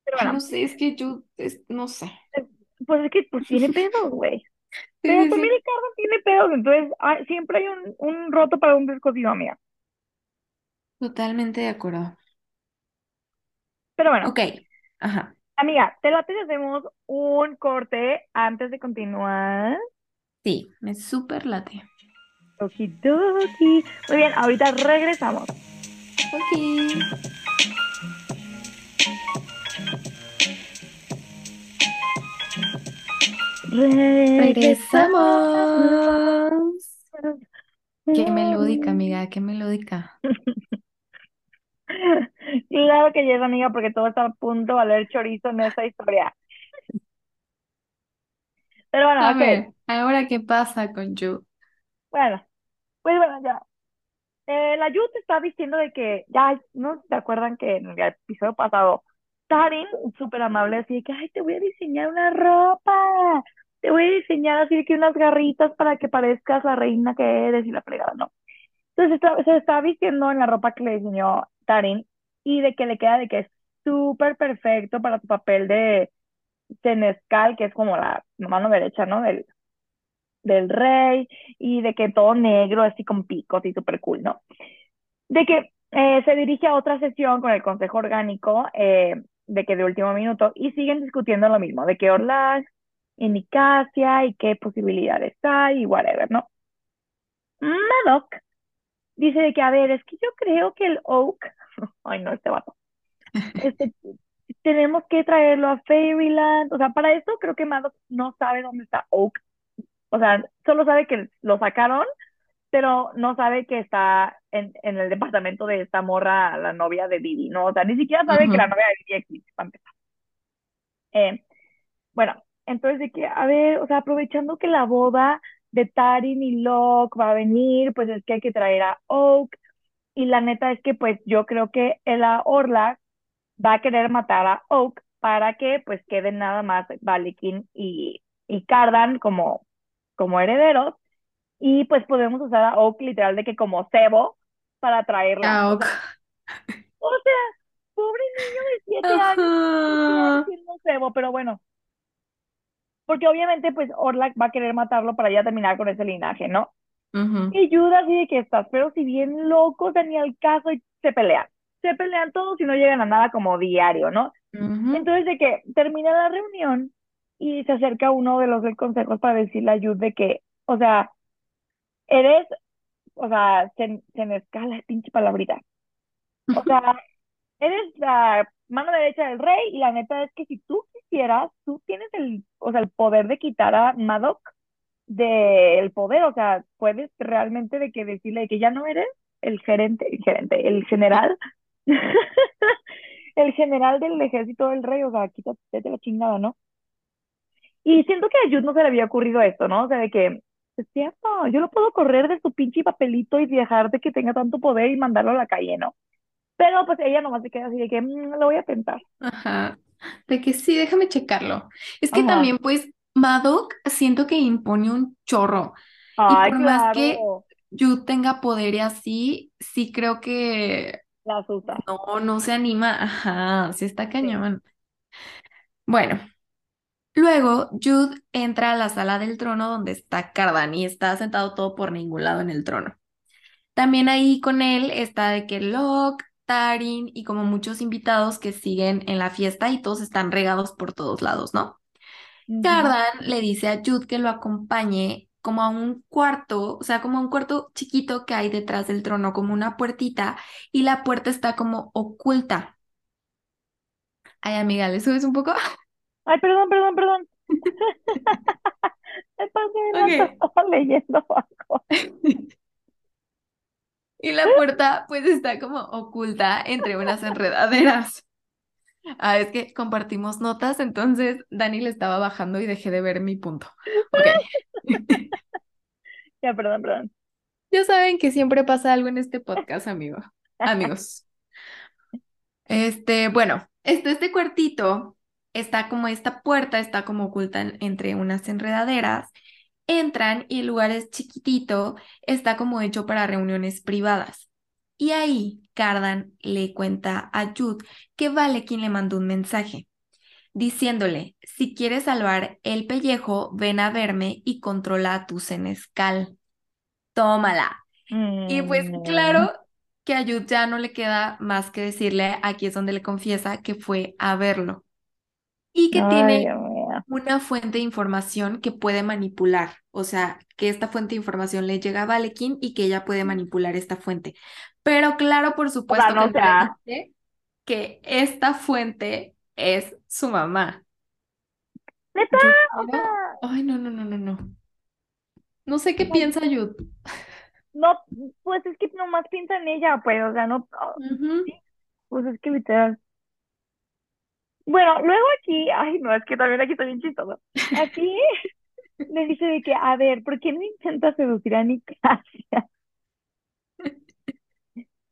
Pero ay, no bueno, sé, es que es- no sé. es- pues es que pues tiene pedos, güey. Pero sí, también. Ricardo tiene pedos, entonces siempre hay un, un roto para un descosido, amiga. Totalmente de acuerdo. Pero bueno, Ok, ajá. amiga, te late si hacemos un corte antes de continuar. Sí, me súper late. Okidoki. Muy bien, ahorita regresamos. Ok. Regresamos. Qué melódica, amiga, qué melódica. Claro que yes, amiga, porque todo está a punto de valer chorizo en esta historia. Pero bueno, A ver, ahora qué pasa con Jude. Bueno, pues bueno, ya. Eh, la Yu te está diciendo de que, ya, no se acuerdan que en el episodio pasado, Tarin, súper amable, así de que, ay, te voy a diseñar una ropa. Te voy a diseñar así de que unas garritas para que parezcas la reina que eres y la fregada, ¿no? Entonces está- se está vistiendo en la ropa que le diseñó Tarin y de que le queda de que es súper perfecto para su papel de senescal, que es como la mano derecha, ¿no? Del, del rey, y de que todo negro, así con picos y súper cool, ¿no? De que eh, se dirige a otra sesión con el Consejo Orgánico, eh, de que de último minuto, y siguen discutiendo lo mismo, de que Orlac y Nicasia y qué posibilidades hay y whatever, ¿no? Madoc dice de que, a ver, es que yo creo que el Oak, ay no, este vato, este, tenemos que traerlo a Fairyland, o sea, para esto creo que Madoc no sabe dónde está Oak, o sea, solo sabe que lo sacaron, pero no sabe que está en, en el departamento de esta morra, la novia de Vivi, ¿no? O sea, ni siquiera sabe que la novia de Vivi existe, para empezar. Eh, bueno, entonces de que, a ver, o sea, aprovechando que la boda de Tarin y Locke va a venir, pues es que hay que traer a Oak, y la neta es que pues yo creo que la Orla va a querer matar a Oak para que pues queden nada más Valikin y, y Cardan como, como herederos y pues podemos usar a Oak literal de que como cebo para traerla. O sea, o sea, pobre niño de siete años, ¿qué quiere Ajá. siendo cebo? Pero bueno, porque obviamente pues Orlac va a querer matarlo para ya terminar con ese linaje, ¿no? Ujú, Y Judas dice que estás, pero si bien locos, ni al caso y se pelean. Se pelean todos y no llegan a nada como diario, ¿no? Entonces de que termina la reunión y se acerca uno de los del consejo para decirle a Jude de que, o sea, eres, o sea, se, se me escala pinche palabrita. O sea, eres la mano derecha del rey y la neta es que si tú quisieras, tú tienes el, o sea, el poder de quitar a Madoc del poder, o sea, puedes realmente de que decirle que ya no eres el gerente, el gerente, el general. el general del ejército del rey, o sea, quítate la chingada, ¿no? Y siento que a Jude no se le había ocurrido esto, ¿no? O sea, de que, es cierto, yo lo puedo correr de su pinche papelito y dejar de que tenga tanto poder y mandarlo a la calle, ¿no? Pero pues ella nomás se queda así de que, "Mm, lo voy a pensar. Ajá. De que sí, déjame checarlo. Es que Ajá. también, pues, Madoc siento que impone un chorro. Y por más que Jude tenga poder y así, sí creo que la asusta. no, no se anima. Ajá, sí está Sí. cañón. Bueno, luego Jude entra a la sala del trono donde está Cardan y está sentado todo por ningún lado en el trono. También ahí con él está de que Locke, Tarin y como muchos invitados que siguen en la fiesta y todos están regados por todos lados, ¿no? Ujú. Cardan le dice a Jude que lo acompañe como a un cuarto, o sea, como a un cuarto chiquito que hay detrás del trono, como una puertita, y la puerta está como oculta. Ay, amiga, ¿le subes un poco? Ay, perdón, perdón, perdón. Me pasé de Ok. lanza, estaba leyendo algo. Y la puerta pues está como oculta entre unas enredaderas. Ah, es que compartimos notas, entonces Dani le estaba bajando y dejé de ver mi punto. Ok. Ya, perdón, perdón. Ya saben que siempre pasa algo en este podcast, amigo. Amigos. Este, bueno, este, este cuartito está como esta puerta, está como oculta en- entre unas enredaderas. Entran y el lugar es chiquitito, está como hecho para reuniones privadas. Y ahí Cardan le cuenta a Jude que vale quien le mandó un mensaje, diciéndole, si quieres salvar el pellejo, ven a verme y controla a tu senescal. Tómala. Y pues Mm, claro que a Jude ya no le queda más que decirle, aquí es donde le confiesa que fue a verlo y que Ay, tiene Dios. Una fuente de información que puede manipular, o sea, que esta fuente de información le llega a Valekin y que ella puede manipular esta fuente. Pero claro, por supuesto que sea- que esta fuente es su mamá. ¿Neta? Ay, no, no, no, no, no. No sé qué Ay. piensa Jude. no, pues es que nomás piensa en ella, pues, o sea, no, Ujú. pues es que literal. Bueno, luego aquí, ay, no, es que también aquí está bien chistoso. Aquí le dice de que, a ver, ¿por qué no intentas seducir a Nicasia?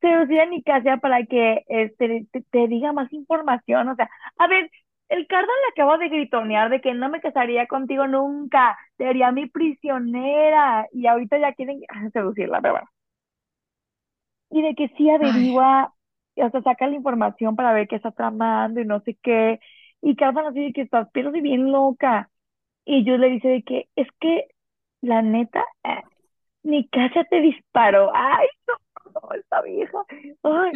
Seducir a Nicasia para que este, te, te diga más información, o sea, a ver, el Cardan le acaba de gritonear de que no me casaría contigo nunca, sería mi prisionera, y ahorita ya quieren seducirla, pero bueno. Y de que sí averigua, y hasta saca la información para ver qué está tramando y no sé qué. Y Cardan así de que estás, pero si bien loca. Y yo le dice de que, es que, la neta, eh, Nicasia te disparó. Ay, no, no, esta vieja. Ay,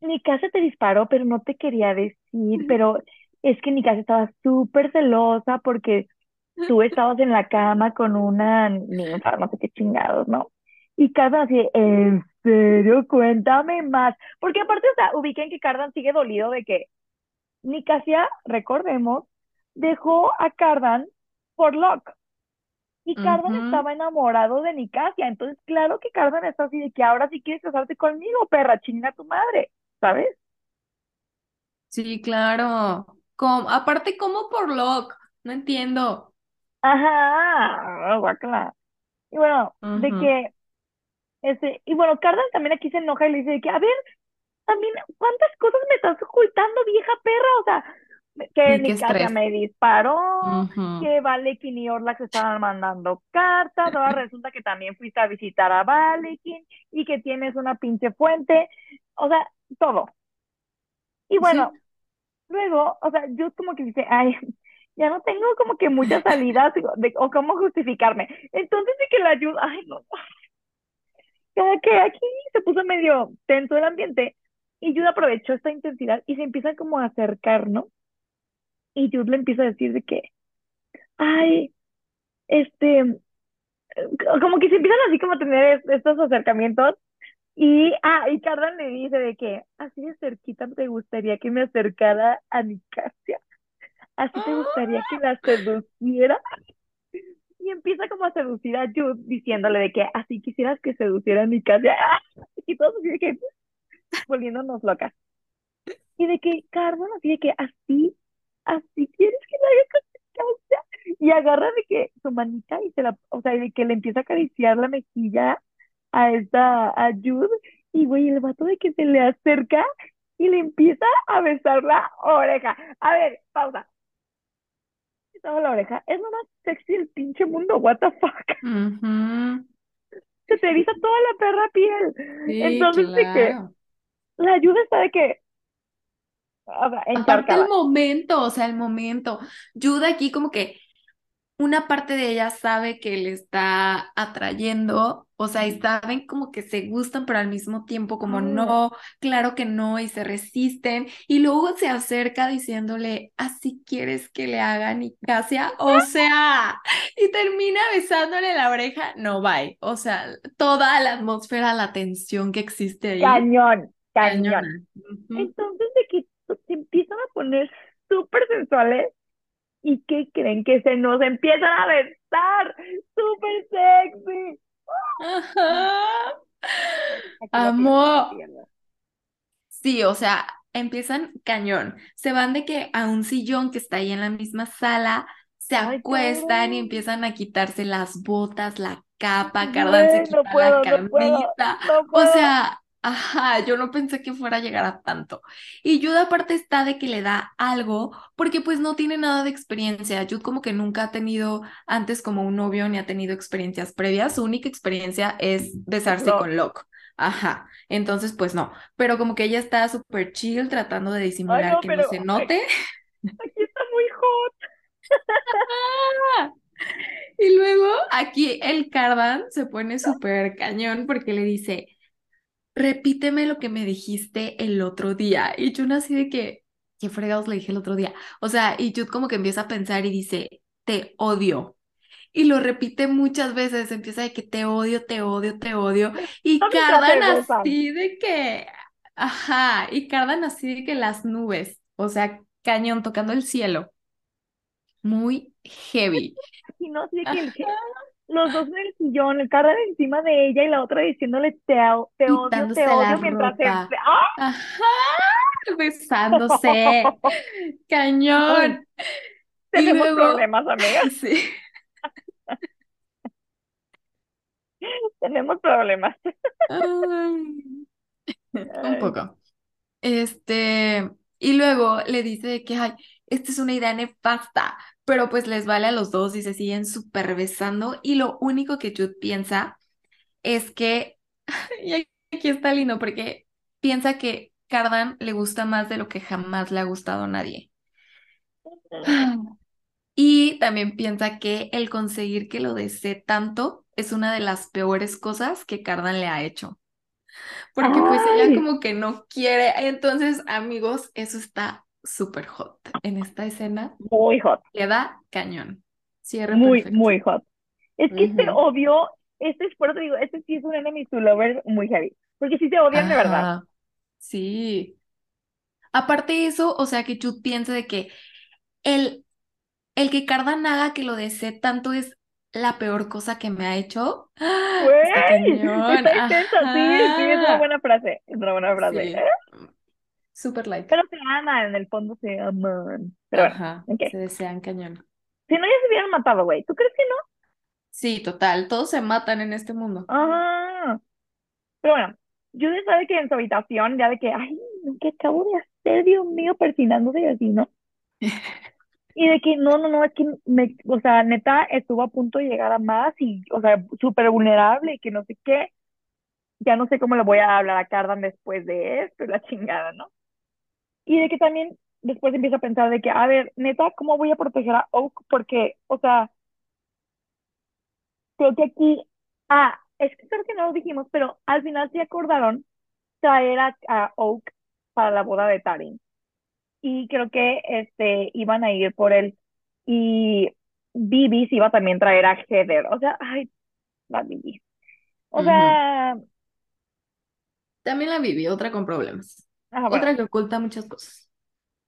Nicasia te disparó, pero no te quería decir, pero es que Nicasia estaba súper celosa porque tú estabas en la cama con una ninfa, no sé qué chingados, ¿no? Y Cardan así, ¿en serio? Cuéntame más. Porque aparte, o sea, ubiquen que Cardan sigue dolido de que Nicasia, recordemos, dejó a Cardan por Locke. Y Cardan estaba enamorado de Nicasia. Entonces, claro que Cardan está así de que ahora sí quieres casarte conmigo, perra, chinga tu madre, ¿sabes? Sí, claro. ¿Cómo? Aparte, ¿cómo por Locke? No entiendo. Ajá, guácala. Y bueno, de que, este, y bueno, Cardan también aquí se enoja y le dice de que, a ver, también, ¿cuántas cosas me estás ocultando, vieja perra? O sea, que Sí, Nicasia me disparó, Ujú. que Valekin y Orlax estaban mandando cartas, ahora resulta que también fuiste a visitar a Valekin y que tienes una pinche fuente, o sea, todo. Y bueno, Sí. luego, o sea, yo como que dice, ay, ya no tengo como que muchas salidas de, o cómo justificarme. Entonces de que la ayuda, ay, no, como que aquí se puso medio tenso el ambiente y Jude aprovechó esta intensidad y se empieza como a acercar, ¿no? Y Jude le empieza a decir de que, ay, este, eh, como que se empiezan así como a tener es- estos acercamientos y, ah, y Cardan le dice de que, así de cerquita te gustaría que me acercara a Nicasia, así te gustaría que la seduciera. Y empieza como a seducir a Jude diciéndole de que así quisieras que seduciera a Nicasia. Y todos así que volviéndonos locas. Y de que Carmen así de que así, así quieres que la haga consistencia. Y agarra de que su manita y se la, o sea, de que le empieza a acariciar la mejilla a esta, a Jude. Y güey, el vato de que se le acerca y le empieza a besar la oreja. A ver, pausa. Besaba la oreja. Es lo más sexy del pinche mundo, what the fuck. Se te eriza toda la perra piel. Sí, Entonces, de que claro. la ayuda está de que, o sea, Aparte el momento, o sea, el momento. Jude aquí como que una parte de ella sabe que le está atrayendo, o sea, y saben como que se gustan, pero al mismo tiempo como Ah, no, claro que no, y se resisten, y luego se acerca diciéndole, así quieres que le hagan y Casia, o sea, y termina besándole la oreja, no, bye, o sea, toda la atmósfera, la tensión que existe ahí, cañón, cañón. Ujú. Entonces, de que se empiezan a poner súper sensuales. ¿Y qué creen? Que se nos empiezan a besar. ¡Súper sexy! Ajá. Aquí la pierdo, la Amo. pierdo. Sí, o sea, empiezan cañón. Se van de que a un sillón que está ahí en la misma sala, se Ay, acuestan y empiezan a quitarse las botas, la capa, Cardan se no quita la puedo, no puedo, no O sea, ajá, yo no pensé que fuera a llegar a tanto. Y Jude aparte está de que le da algo, porque pues no tiene nada de experiencia. Jude como que nunca ha tenido antes como un novio ni ha tenido experiencias previas. Su única experiencia es besarse No. con Locke. Ajá, entonces pues no, pero como que ella está súper chill tratando de Ay, disimular no, que no se note. aquí está muy hot. Y luego aquí el Cardan se pone súper cañón porque le dice, repíteme lo que me dijiste el otro día. Y Jun así de que, ¿qué fregados le dije el otro día? O sea, y Jude como que empieza a pensar y dice, te odio. Y lo repite muchas veces, empieza de que te odio, te odio, te odio. Y No Cardan así de que, ajá, y Cardan así de que las nubes, o sea, cañón tocando el cielo. Muy heavy. Y no, de que el. Los dos en el sillón, el cara encima de ella y la otra diciéndole te, te odio, Quitándose te odio mientras se... ¡Ah! Ajá, besándose. Cañón. Tenemos luego, problemas, amigas. sí. Tenemos problemas. Ay, Un poco. Este, y luego le dice de que, ay, esta es una idea nefasta, pero pues les vale a los dos y se siguen súper besando. Y lo único que Jude piensa es que, y aquí está lindo, porque piensa que Cardan le gusta más de lo que jamás le ha gustado a nadie. Y también piensa que el conseguir que lo desee tanto es una de las peores cosas que Cardan le ha hecho. Porque pues ella como que no quiere. Entonces, amigos, eso está súper hot. En esta escena muy hot, queda cañón. Cierre muy, perfecto. muy hot. Es que este Ujú. odio, este es por eso digo, este sí es un enemies to lovers muy heavy. Porque sí se odian de verdad. Ajá, sí. Aparte de eso, o sea, que Jude piensa de que el, el que Cardan haga que lo desee tanto es la peor cosa que me ha hecho. ¡Ah! Está Güey, está intensa, sí, sí, es una Ajá. buena frase, es una buena frase. Sí. Super like. Pero se aman, en el fondo se aman. Pero bueno. Se desean cañón. Si no, ya se hubieran matado, güey. ¿Tú crees que no? Sí, total. Todos se matan en este mundo. Ajá. Pero bueno, Jude sabe que en su habitación, ya de que, ay, ¿qué acabo de hacer, Dios mío, persinándose y así, ¿no? Y de que no, no, no, es que me, o sea, neta, estuvo a punto de llegar a más y, o sea, súper vulnerable y que no sé qué. Ya no sé cómo le voy a hablar a Cardan después de esto y la chingada, ¿no? Y de que también después empieza a pensar de que, a ver, neta, ¿cómo voy a proteger a Oak? Porque, o sea, creo que aquí, ah, es que creo que no lo dijimos, pero al final sí acordaron traer a, a Oak para la boda de Tarin. Y creo que este iban a ir por él. Y Bibi se iba a también traer a Heather. O sea, ay, la Bibi. O sea, También la viví, otra con problemas. Ah, bueno. Otra que oculta muchas cosas.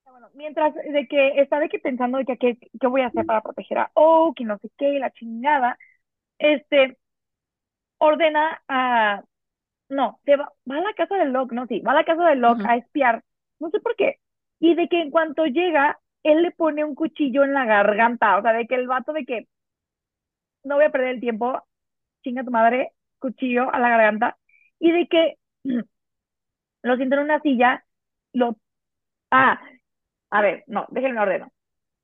Bueno, mientras de que está de que pensando de que qué, qué voy a hacer para proteger a Oak y no sé qué, la chingada, este, ordena a, no, se va, va a la casa de Locke, no, sí, va a la casa de Locke a espiar no sé por qué. Y de que en cuanto llega, él le pone un cuchillo en la garganta, o sea, de que el vato de que no voy a perder el tiempo, chinga tu madre, cuchillo a la garganta, y de que lo siento en una silla, lo... Ah, a ver, no, déjenme ordeno.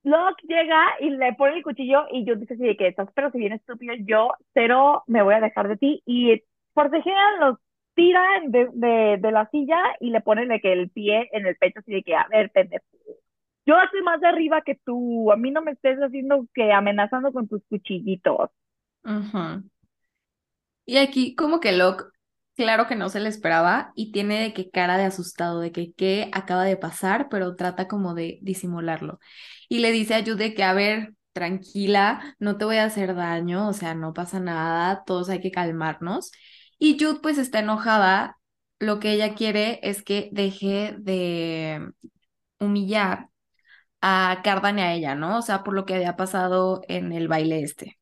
Locke llega y le pone el cuchillo y yo dice así de que estás pero si bien estúpido, yo cero me voy a dejar de ti y forcejean, los tira de, de, la silla y le pone de que el pie en el pecho así de que, a ver, pendejo, yo estoy más de arriba que tú, a mí no me estés haciendo que amenazando con tus cuchillitos. Ujú. Y aquí como que Locke, claro que no se le esperaba y tiene de que cara de asustado, de que qué acaba de pasar, pero trata como de disimularlo. Y le dice a Jude que, a ver, tranquila, no te voy a hacer daño, o sea, no pasa nada, todos hay que calmarnos. Y Jude pues está enojada, lo que ella quiere es que deje de humillar a Cardan y a ella, ¿no? O sea, por lo que había pasado en el baile este.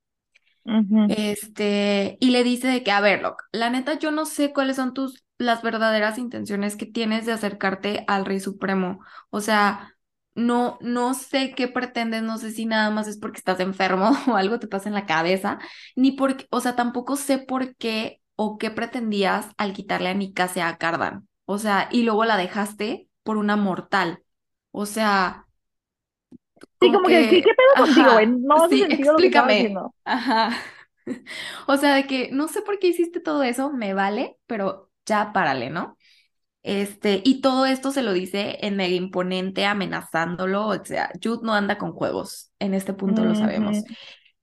Este, y le dice de que, a ver, la neta, yo no sé cuáles son tus, las verdaderas intenciones que tienes de acercarte al Rey Supremo. O sea, no, no sé qué pretendes, no sé si nada más es porque estás enfermo o algo te pasa en la cabeza, ni porque, o sea, tampoco sé por qué o qué pretendías al quitarle a Nicasea a Cardan. O sea, y luego la dejaste por una mortal. O sea, Sí, como que, ¿qué, que, qué pedo contigo, güey? No sí, lo que explícame. Ajá. O sea, de que no sé por qué hiciste todo eso, me vale, pero ya párale, ¿no? Este, y todo esto se lo dice en mega imponente, amenazándolo, o sea, Jude no anda con juegos, en este punto lo sabemos.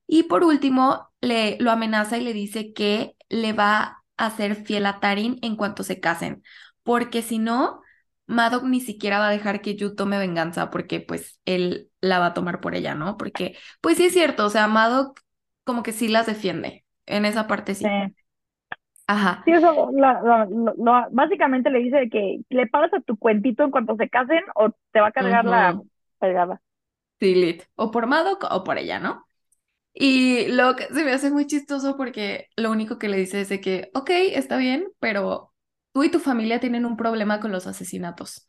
Y por último, le lo amenaza y le dice que le va a ser fiel a Tarin en cuanto se casen, porque si no, Maddox ni siquiera va a dejar que Jude tome venganza, porque pues él la va a tomar por ella, ¿no? Porque, pues sí es cierto, o sea, Maddox como que sí las defiende, en esa parte sí. Sí. Ajá. Sí, eso, la- la- básicamente le dice que le pagas a tu cuentito en cuanto se casen o te va a cargar la pegada. Sí, lit. O por Maddox o por ella, ¿no? Y lo que se me hace muy chistoso porque lo único que le dice es de que, ok, está bien, pero tú y tu familia tienen un problema con los asesinatos.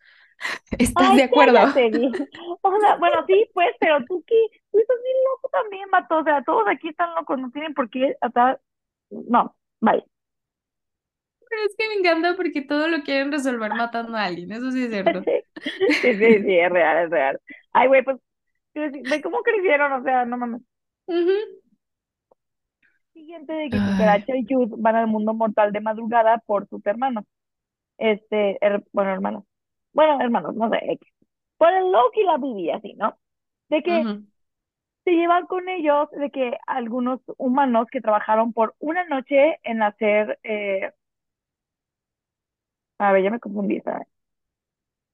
¿Estás Ay, de acuerdo? cállate. O sea, bueno, sí, pues, pero tú qué, tú estás bien loco también, vato. O sea, todos aquí están locos, no tienen por qué hasta, no, vale. Pero es que me encanta porque todo lo quieren resolver matando a alguien, eso sí es cierto. Sí, sí, sí, es real, es real. Ay, güey, pues, ve cómo crecieron, o sea, no mames. Siguiente de que. Cucaracha y Jude van al mundo mortal de madrugada por sus hermanos. Este, her- bueno, hermanos. Bueno, hermanos, no sé, X. Por el Loki la Bibi, así, ¿no? De que se llevan con ellos, de que algunos humanos que trabajaron por una noche en hacer, eh, a ver, ya me confundí, ¿sabes?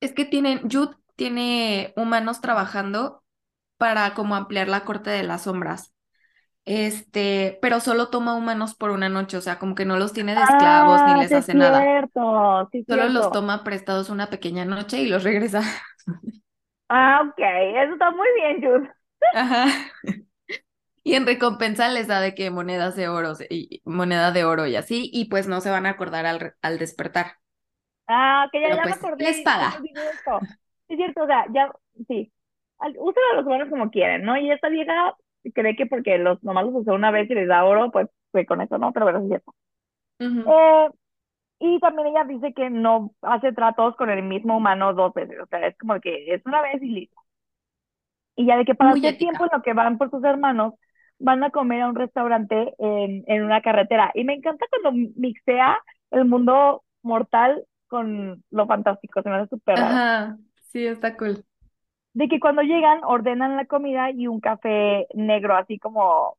Es que tienen, Jude tiene humanos trabajando para como ampliar la corte de las sombras. Este, pero solo toma humanos por una noche, o sea, como que no los tiene de esclavos ni Ah, les sí hace nada. sí Solo los toma prestados una pequeña noche y los regresa. Ah, ok, eso está muy bien, Jude. Ajá. Y en recompensa les da de que monedas de oro y moneda de oro y así, y pues no se van a acordar al, al despertar. Ah, que ya, ya me pues acordé, les paga. es cierto, o sea, ya, sí. Usan a los humanos como quieren, ¿no? Y esta vieja cree que porque los nomás los usó una vez y les da oro, pues, pues con eso, ¿no? Pero bueno, es cierto. Ujú. Eh, y también ella dice que no hace tratos con el mismo humano dos veces, o sea, es como que es una vez y listo. Y ya de que para Muy tiempo ética. en lo que van por sus hermanos, van a comer a un restaurante en, en una carretera. Y me encanta cuando mixea el mundo mortal con lo fantástico, se me hace súper. Ajá, sí, está cool. De que cuando llegan, ordenan la comida y un café negro, así como,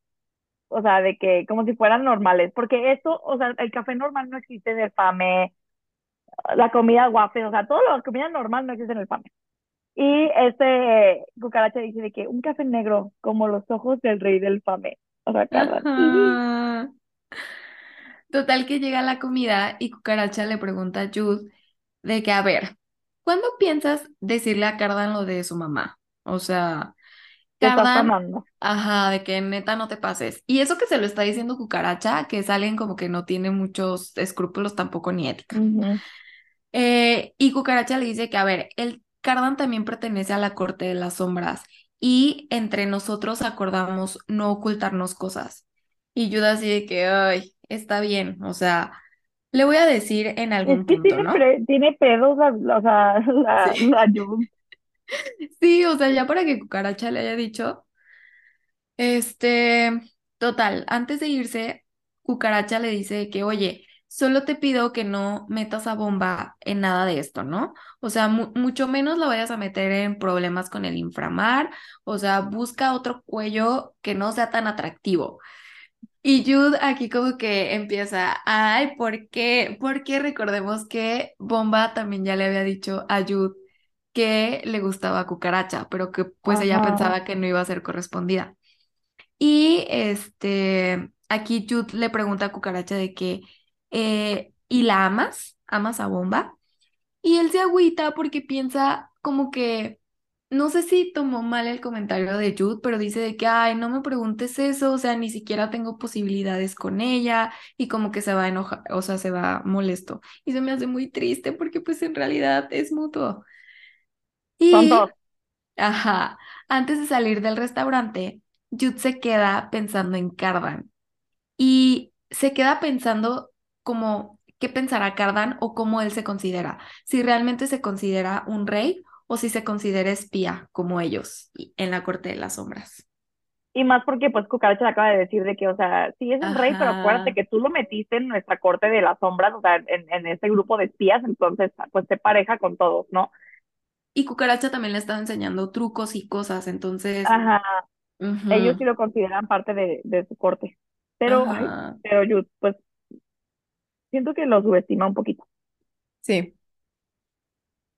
o sea, de que como si fueran normales, porque esto, o sea, el café normal no existe en el FAME, la comida waffle, o sea, toda la comida normal no existe en el FAME. Y este cucaracha dice de que un café negro, como los ojos del rey del FAME, o sea. Ajá. Total que llega la comida y Cucaracha le pregunta a Jude de que, a ver, ¿cuándo piensas decirle a Cardan lo de su mamá? O sea, Cardan, ajá, de que neta no te pases. Y eso que se lo está diciendo Cucaracha, que salen como que no tiene muchos escrúpulos tampoco ni ética. Eh, y Cucaracha le dice que, a ver, el Cardan también pertenece a la corte de las sombras y entre nosotros acordamos no ocultarnos cosas. Y Jude así de que, ay, está bien, o sea, le voy a decir en algún Es que punto, tiene, ¿no? pre- tiene pedos, la, la- o sea, la, Sí. la. Sí, o sea, ya para que Cucaracha le haya dicho, este, total, antes de irse, Cucaracha le dice que, oye, solo te pido que no metas a bomba en nada de esto, ¿no? O sea, mu- mucho menos la vayas a meter en problemas con el inframar, o sea, busca otro cuello que no sea tan atractivo. Y Jude aquí como que empieza, ay, ¿por qué? Porque recordemos que Bomba también ya le había dicho a Jude que le gustaba Cucaracha, pero que pues ella pensaba que no iba a ser correspondida. Y este, aquí Jude le pregunta a Cucaracha de que, eh, ¿y la amas? ¿Amas a Bomba? Y él se agüita porque piensa como que, no sé si tomó mal el comentario de Jude, pero dice de que, ay, no me preguntes eso, o sea, ni siquiera tengo posibilidades con ella y como que se va a enojar, o sea, se va molesto. Y se me hace muy triste porque pues en realidad es mutuo. Y, ajá, antes de salir del restaurante, Jude se queda pensando en Cardan y se queda pensando como qué pensará Cardan o cómo él se considera, si realmente se considera un rey o si se considera espía como ellos y- en la corte de las sombras. Y más porque pues Cucaracha le acaba de decir de que, o sea, sí es el rey, pero acuérdate que tú lo metiste en nuestra corte de las sombras, o sea, en, en ese grupo de espías, entonces pues se pareja con todos, ¿no? Y Cucaracha también le estaba enseñando trucos y cosas, entonces, Ajá, ellos sí lo consideran parte de, de su corte. Pero, ay, pero yo pues siento que lo subestima un poquito. sí,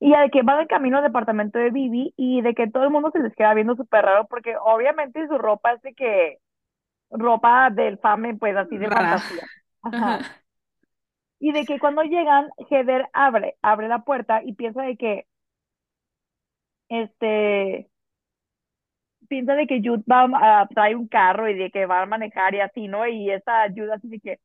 Y de que va de camino al departamento de Vivi y de que todo el mundo se les queda viendo súper raro porque obviamente su ropa es de que ropa del fame, pues así de rara. fantasía. Ajá. Ajá. Y de que cuando llegan, Heather abre, abre la puerta y piensa de que, este, piensa de que Jude va a traer un carro y de que va a manejar y así, ¿no? Y esa Jude así de que,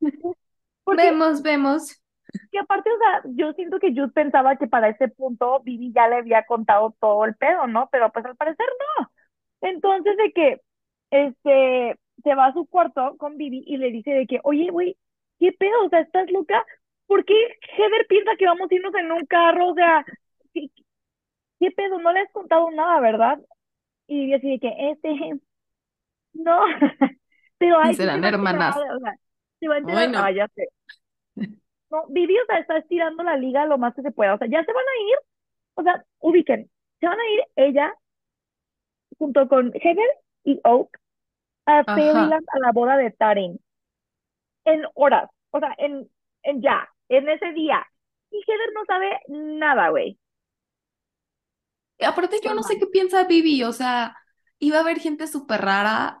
porque, Vemos, vemos. Que aparte, o sea, yo siento que Jude pensaba que para ese punto Vivi ya le había contado todo el pedo, ¿no? Pero pues al parecer no. Entonces de que, este, se va a su cuarto con Vivi y le dice de que, oye, güey, ¿qué pedo? O sea, ¿estás loca? ¿Por qué Heather piensa que vamos a irnos en un carro? O sea, ¿qué, qué pedo? No le has contado nada, ¿verdad? Y Vivi así de que, este, no. Pero Y ay, sí se serán hermanas. o sea, se va a enterar, no. ah, ya sé. No, Vivi, o sea, está estirando la liga lo más que se pueda. O sea, ya se van a ir, o sea, ubiquen, se van a ir ella junto con Heather y Oak a. Fairyland a la boda de Taryn en horas, o sea, en, en ya, en ese día. Y Heather no sabe nada, güey. Aparte, yo no sé qué piensa Vivi, o sea, iba a haber gente súper rara.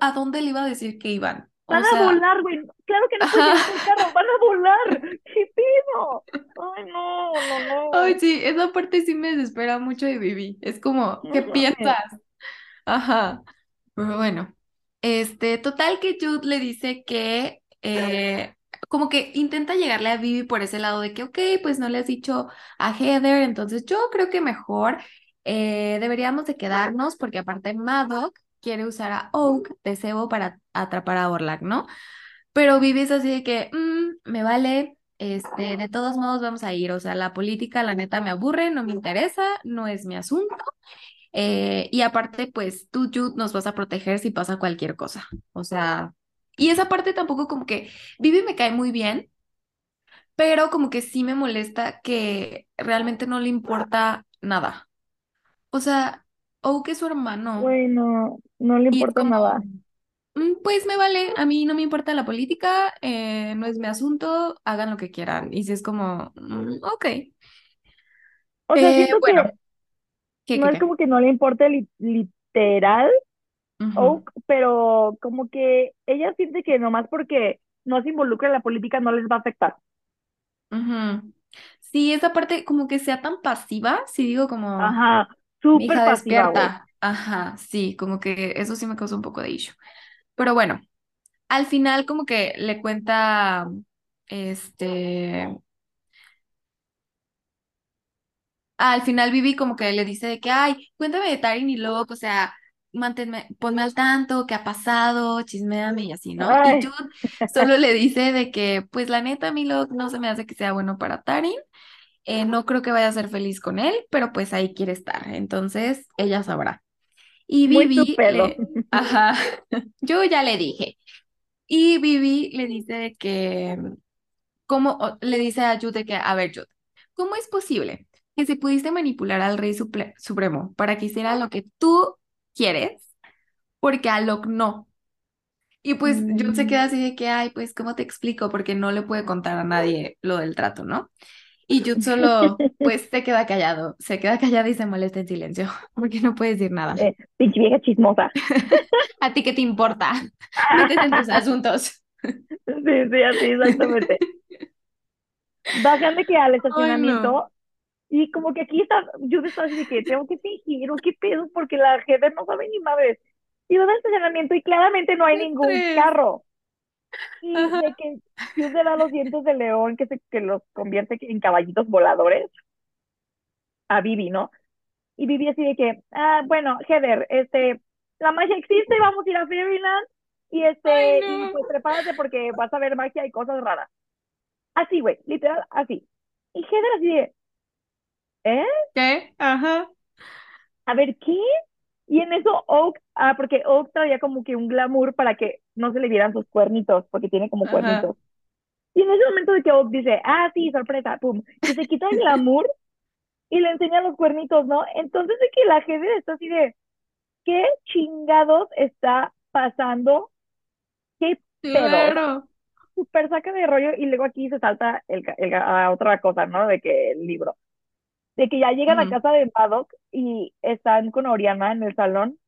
¿A dónde le iba a decir que iban? Van O a volar, güey. Claro que no puedes carro, van a volar. ¿Qué pido? Ay, no, no, Ay, no. sí, esa parte sí me desespera mucho de Vivi. Es como, No ¿qué piensas? Ajá. Pero bueno, este, total que Jude le dice que, eh, como que intenta llegarle a Vivi por ese lado de que, ok, pues no le has dicho a Heather, entonces yo creo que mejor eh, deberíamos de quedarnos porque aparte Maddox quiere usar a Oak de cebo para atrapar a Orlac, ¿no? Pero Vivi es así de que, "Mm, me vale, este, de todos modos vamos a ir, o sea, la política la neta me aburre, no me interesa, no es mi asunto. Eh, y aparte, pues tú, Jude, nos vas a proteger si pasa cualquier cosa. O sea, y esa parte tampoco como que Vivi me cae muy bien, pero como que sí me molesta que realmente no le importa nada. O sea, Oak es su hermano Güey, no, le importa como, nada. "Mm, pues me vale, a mí no me importa la política, eh, no es mi asunto, hagan lo que quieran. Y si es como, "Mm, ok. O sea, Eh, que bueno, ¿qué, no qué, es qué? como que no le importe li- literal Ujú, Oak, pero como que ella siente que nomás porque no se involucra en la política no les va a afectar. ujú. Sí, esa parte como que sea tan pasiva, sí digo como... Ajá, Mi súper hija pasiva, güey. despierta. Ajá, sí, como que eso sí me causa un poco de issue. Pero bueno, al final como que le cuenta este, al final Vivi como que le dice de que, ay, cuéntame de Tarin y Locke, o sea, manténme, ponme al tanto, qué ha pasado, chismeame y así, ¿no? Ay. Y Jude solo le dice de que, pues la neta, mi Locke no se me hace que sea bueno para Tarin, eh, no creo que vaya a ser feliz con él, pero pues ahí quiere estar, entonces ella sabrá. Y Vivi le, ajá, yo ya le dije. Y Vivi le dice que, ¿cómo? o- Le dice a Jude de que, a ver, Jude, ¿cómo es posible que si pudiste manipular al Rey Suple- Supremo para que hiciera lo que tú quieres, porque a Locke no? Y pues Jude se queda Mm, así de que, ay, pues, ¿cómo te explico? Porque no le puede contar a nadie lo del trato, ¿no? Y Jude solo, pues, se queda callado, se queda callado y se molesta en silencio, porque no puede decir nada. eh, pinche vieja chismosa. ¿A ti qué te importa? Métete en tus asuntos. Sí, sí, así, exactamente. Bajan de que al Ay, no. estacionamiento y como que aquí está, yo está así de que tengo que fingir o qué pedo porque la jefe no sabe ni madres. Y van al estacionamiento y claramente no hay ningún carro. Y Ajá. de que Hugh le da los dientes de león que, se, que los convierte en caballitos voladores a Vivi, ¿no? Y Vivi así de que, ah, bueno, Heather, este, la magia existe, vamos a ir a Fairyland y Ay, este, y pues prepárate porque vas a ver magia y cosas raras. Así, güey, literal, así. Y Heather así de, ¿eh? ¿Qué? Ajá. A ver, ¿qué? Y en eso Oak, ah, porque Oak traía como que un glamour para que no se le vieran sus cuernitos, porque tiene como Ajá. cuernitos. Y en ese momento de que Oak dice, ah, sí, sorpresa, pum, que se quita el glamour y le enseña los cuernitos, ¿no? Entonces de que la jefe está así de, ¿qué chingados está pasando? ¿Qué pedo? Claro. súper saca de rollo y luego aquí se salta el, el a otra cosa, ¿no? De que el libro. De que ya llegan a Ujú. casa de Maddox y están con Oriana en el salón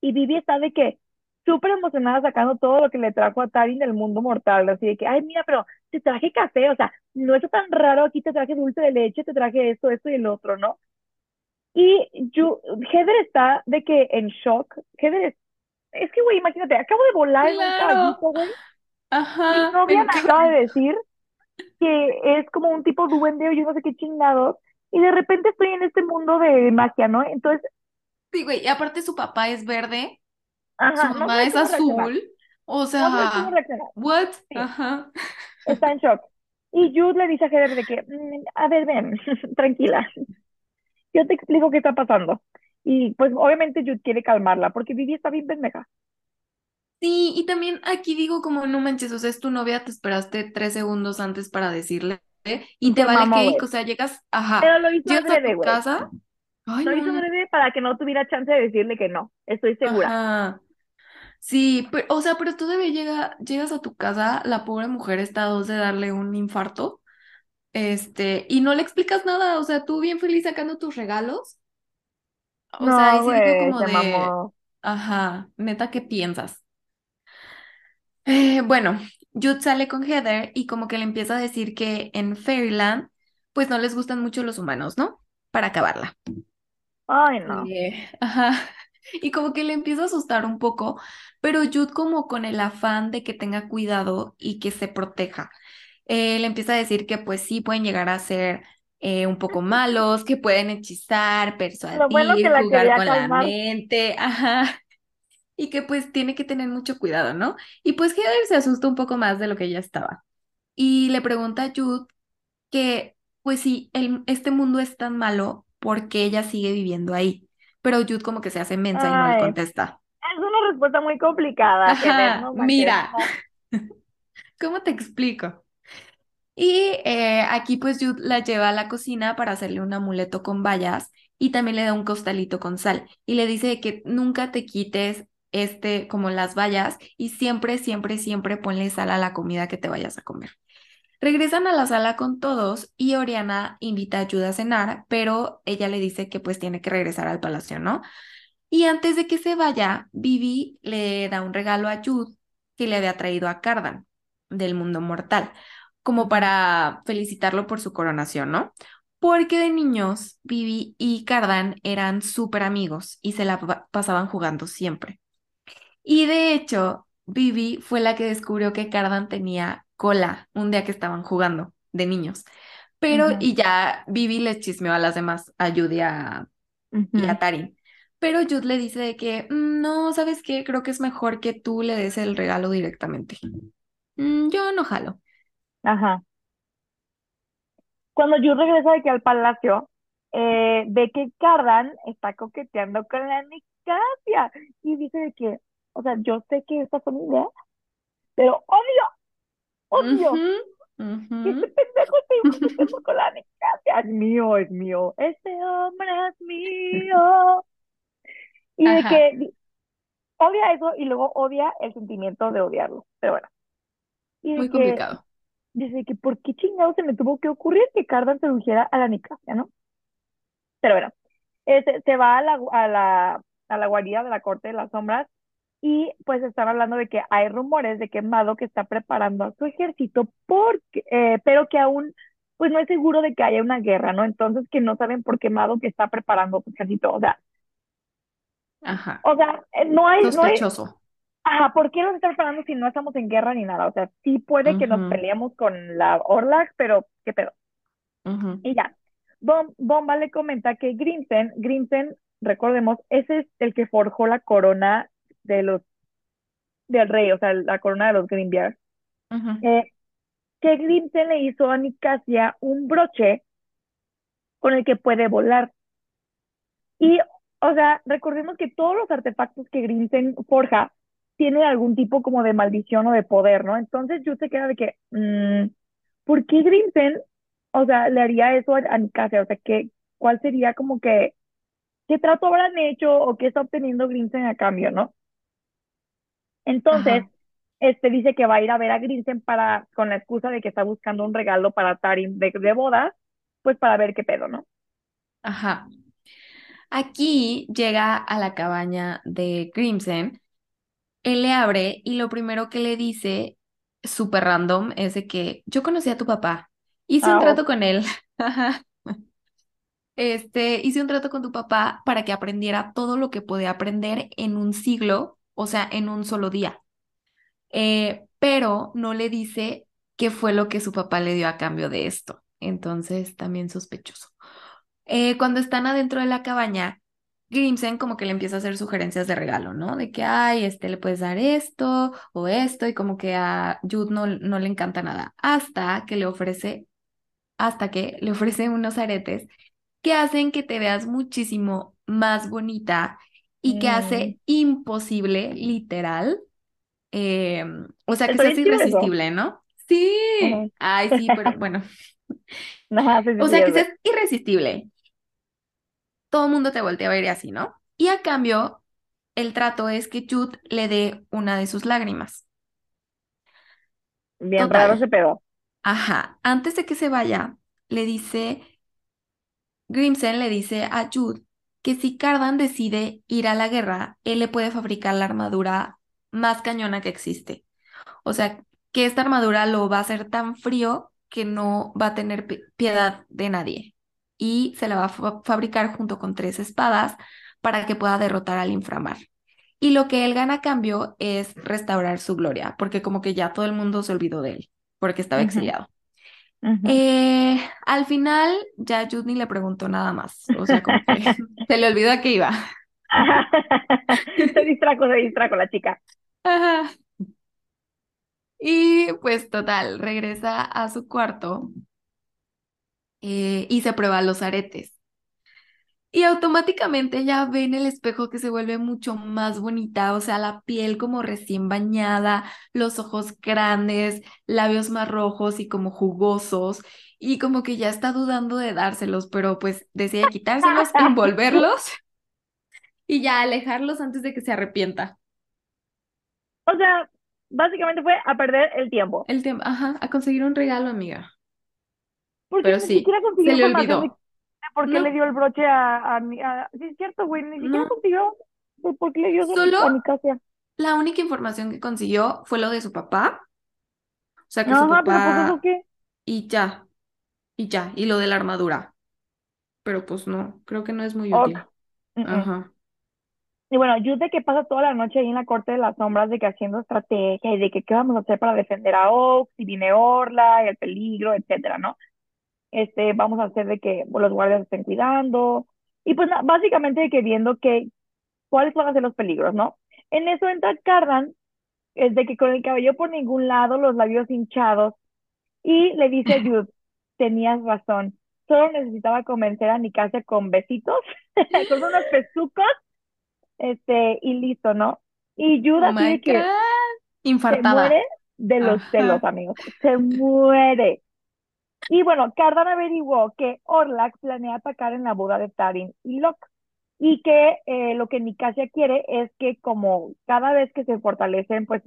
y Vivi está de que súper emocionada sacando todo lo que le trajo a Tarin del mundo mortal, así de que, ay, mira, pero te traje café, o sea, no es tan raro, aquí te traje dulce de leche, te traje esto, esto y el otro, ¿no? Y yo, Heather está de que en shock, Heather es, es que, güey, imagínate, acabo de volar en un Claro. caballito, güey, mi Ajá. novia En me ca- acaba de decir que es como un tipo duende o yo no sé qué chingados, y de repente estoy en este mundo de magia, ¿no? Entonces, Sí, güey. Y aparte su papá es verde, ajá, no mamá sabe es azul. O no sea, reaccionar. what? Sí. Ajá. está en shock. Y Jude le dice a Heather de que, "Mm, a ver, ven, tranquila, yo te explico qué está pasando. Y pues obviamente Jude quiere calmarla porque Vivi está bien pendeja. Sí, y también aquí digo como no manches, o sea, es tu novia, te esperaste tres segundos antes para decirle y te vale mamó, cake, güey. o sea, llegas, ajá, Pero lo hizo llegas a tu casa, ay no, hizo no, para que no tuviera chance de decirle que no. Estoy segura. ajá, sí, pero, o sea, pero tú llegar, llegas a tu casa, la pobre mujer está a dos de darle un infarto, este, y no le explicas nada, o sea, tú bien feliz sacando tus regalos, o sea, ahí sí como de, mamó. ajá, neta, ¿qué piensas? Eh, bueno, Jude sale con Heather y como que le empieza a decir que en Fairyland, pues no les gustan mucho los humanos, ¿no? Para acabarla. Ay, no. Eh, ajá. Y como que le empieza a asustar un poco, pero Jude como con el afán de que tenga cuidado y que se proteja. Eh, le empieza a decir que pues sí pueden llegar a ser eh, un poco malos, que pueden hechizar, Lo bueno que persuadir, jugar con la mente, ajá. Y que pues tiene que tener mucho cuidado, ¿no? Y pues Heather se asusta un poco más de lo que ya estaba. Y le pregunta a Jude que, pues si el, este mundo es tan malo, ¿por qué ella sigue viviendo ahí? Pero Jude como que se hace mensa y no le contesta. es una respuesta muy complicada, Ajá, no mira. ¿cómo te explico? Y eh, aquí pues Jude la lleva a la cocina para hacerle un amuleto con bayas y también le da un costalito con sal y le dice que nunca te quites este como las bayas y siempre, siempre, siempre ponle sal a la comida que te vayas a comer. Regresan a la sala con todos y Oriana invita a Jude a cenar, pero ella le dice que pues tiene que regresar al palacio, ¿no? Y antes de que se vaya, Vivi le da un regalo a Jude que le había traído a Cardan del mundo mortal, como para felicitarlo por su coronación, ¿no? Porque de niños, Vivi y Cardan eran súper amigos y se la pa- pasaban jugando siempre. Y de hecho, Vivi fue la que descubrió que Cardan tenía cola un día que estaban jugando de niños. Pero, y ya Vivi les chismeó a las demás, a Judy y a, y a ujú, Tarin. Pero Jude le dice de que, "Mm, no, ¿sabes qué? Creo que es mejor que tú le des el regalo directamente. "Mm, yo no jalo. Ajá. Cuando Jude regresa de que al palacio, eh, ve que Cardan está coqueteando con la Nicasia y dice de que, o sea, yo sé que estas son ideas, pero odio, odio Ujú, que este ujú. pendejo esté coqueteando con la Nicasia. Es mío, es mío, este hombre es mío. Y de que di- odia eso y luego odia el sentimiento de odiarlo. Pero bueno, y muy que complicado. dice que por qué chingado se me tuvo que ocurrir que Cardan sedujera a la Nicasia, ¿no? Pero bueno, este, se va a la, a la, a la guarida de la Corte de las Sombras y pues están hablando de que hay rumores de que Madoc está preparando a su ejército porque, eh, pero que aún pues no es seguro de que haya una guerra, ¿no? Entonces que no saben por qué Madoc está preparando su ejército, o sea, Ajá, o sea, eh, no hay, no hay, sospechoso. ajá, ¿por qué los está preparando si no estamos en guerra ni nada? O sea, sí puede que nos peleemos con la Orlac, pero qué pedo. Y ya, Bom- Bomba le comenta que Grimsen, Grimsen, recordemos, ese es el que forjó la corona de los, del rey, o sea, la corona de los ujú. Eh, que Grimsen le hizo a Nicasia un broche con el que puede volar. Y, o sea, recordemos que todos los artefactos que Grimsen forja tienen algún tipo como de maldición o de poder, ¿no? Entonces yo se queda de que, mm, ¿por qué Grimsen, o sea, le haría eso a, a Nicasia? O sea, que, ¿cuál sería como que qué trato habrán hecho o qué está obteniendo Grinsen a cambio, ¿no? Entonces, Ajá, este dice que va a ir a ver a Grinsen para, con la excusa de que está buscando un regalo para Tarim de, de boda, pues para ver qué pedo, ¿no? ajá. Aquí llega a la cabaña de Crimson, él le abre y lo primero que le dice, súper random, es de que yo conocí a tu papá, hice un Ah, trato con él, este, hice un trato con tu papá para que aprendiera todo lo que podía aprender en un siglo, o sea, en un solo día, Eh, pero no le dice qué fue lo que su papá le dio a cambio de esto, entonces también sospechoso. Eh, cuando están adentro de la cabaña, Grimsen como que le empieza a hacer sugerencias de regalo, ¿no? De que, ay, este, le puedes dar esto o esto, y como que a Jude no, no le encanta nada, hasta que le ofrece, hasta que le ofrece unos aretes que hacen que te veas muchísimo más bonita y que mm, hace imposible, literal, eh, o sea, que eso. irresistible, ¿no? Sí, ay, sí, pero bueno, Ajá, sí, sí, o sea, que seas irresistible. todo el mundo te voltea a ver así, ¿no? Y a cambio, el trato es que Jude le dé una de sus lágrimas. Bien raro ese Total. pedo. Ajá. Antes de que se vaya, le dice, Grimsen le dice a Jude que si Cardan decide ir a la guerra, él le puede fabricar la armadura más cañona que existe. O sea, que esta armadura lo va a hacer tan frío que no va a tener pi- piedad de nadie. Y se la va a fa- fabricar junto con tres espadas para que pueda derrotar al inframar. Y lo que él gana a cambio es restaurar su gloria, porque como que ya todo el mundo se olvidó de él, porque estaba Ujú, Eh, al final, ya Jude ni le preguntó nada más, o sea, como que se le olvidó a qué iba. Se distrajo, se distrajo la chica. Ajá. Y pues total, regresa a su cuarto eh, y se prueba los aretes. Y automáticamente ya ve en el espejo que se vuelve mucho más bonita, o sea, la piel como recién bañada, los ojos grandes, labios más rojos y como jugosos, y como que ya está dudando de dárselos, pero pues decide quitárselos, envolverlos y ya alejarlos antes de que se arrepienta. O sea, básicamente fue a perder el tiempo. El tema, ajá, a conseguir un regalo, amiga. Porque Pero sí, se le de, olvidó. Por qué le No, dio el broche a, a, mi- a- Sí, es cierto, güey, ni siquiera no, consiguió por qué le dio solo a mi casa. la única información que consiguió fue lo de su papá, o sea, que su Ajá, pero pues eso papá qué. y ya. Y ya, y lo de la armadura. Pero pues no, creo que no es muy útil. Ajá. Y bueno, Jude de que pasa toda la noche ahí en la corte de las sombras, de que haciendo estrategia y de que qué vamos a hacer para defender a Oak, si viene Orla, el peligro, etcétera, ¿no? Este, vamos a hacer de que los guardias estén cuidando. Y pues básicamente de que viendo que cuáles van a ser los peligros, ¿no? En eso entra Cardan, es de que con el cabello por ningún lado, los labios hinchados, y le dice a Jude, tenías razón, solo necesitaba convencer a Nicasia con besitos, con unos pezucos, este, y listo, ¿no? Y Jude Oh así de que se muere de los Ajá. celos, amigos, se muere. Y bueno, Cardan averiguó que Orlac planea atacar en la boda de Tarin y Locke. Y que eh, lo que Nicasia quiere es que como cada vez que se fortalecen, pues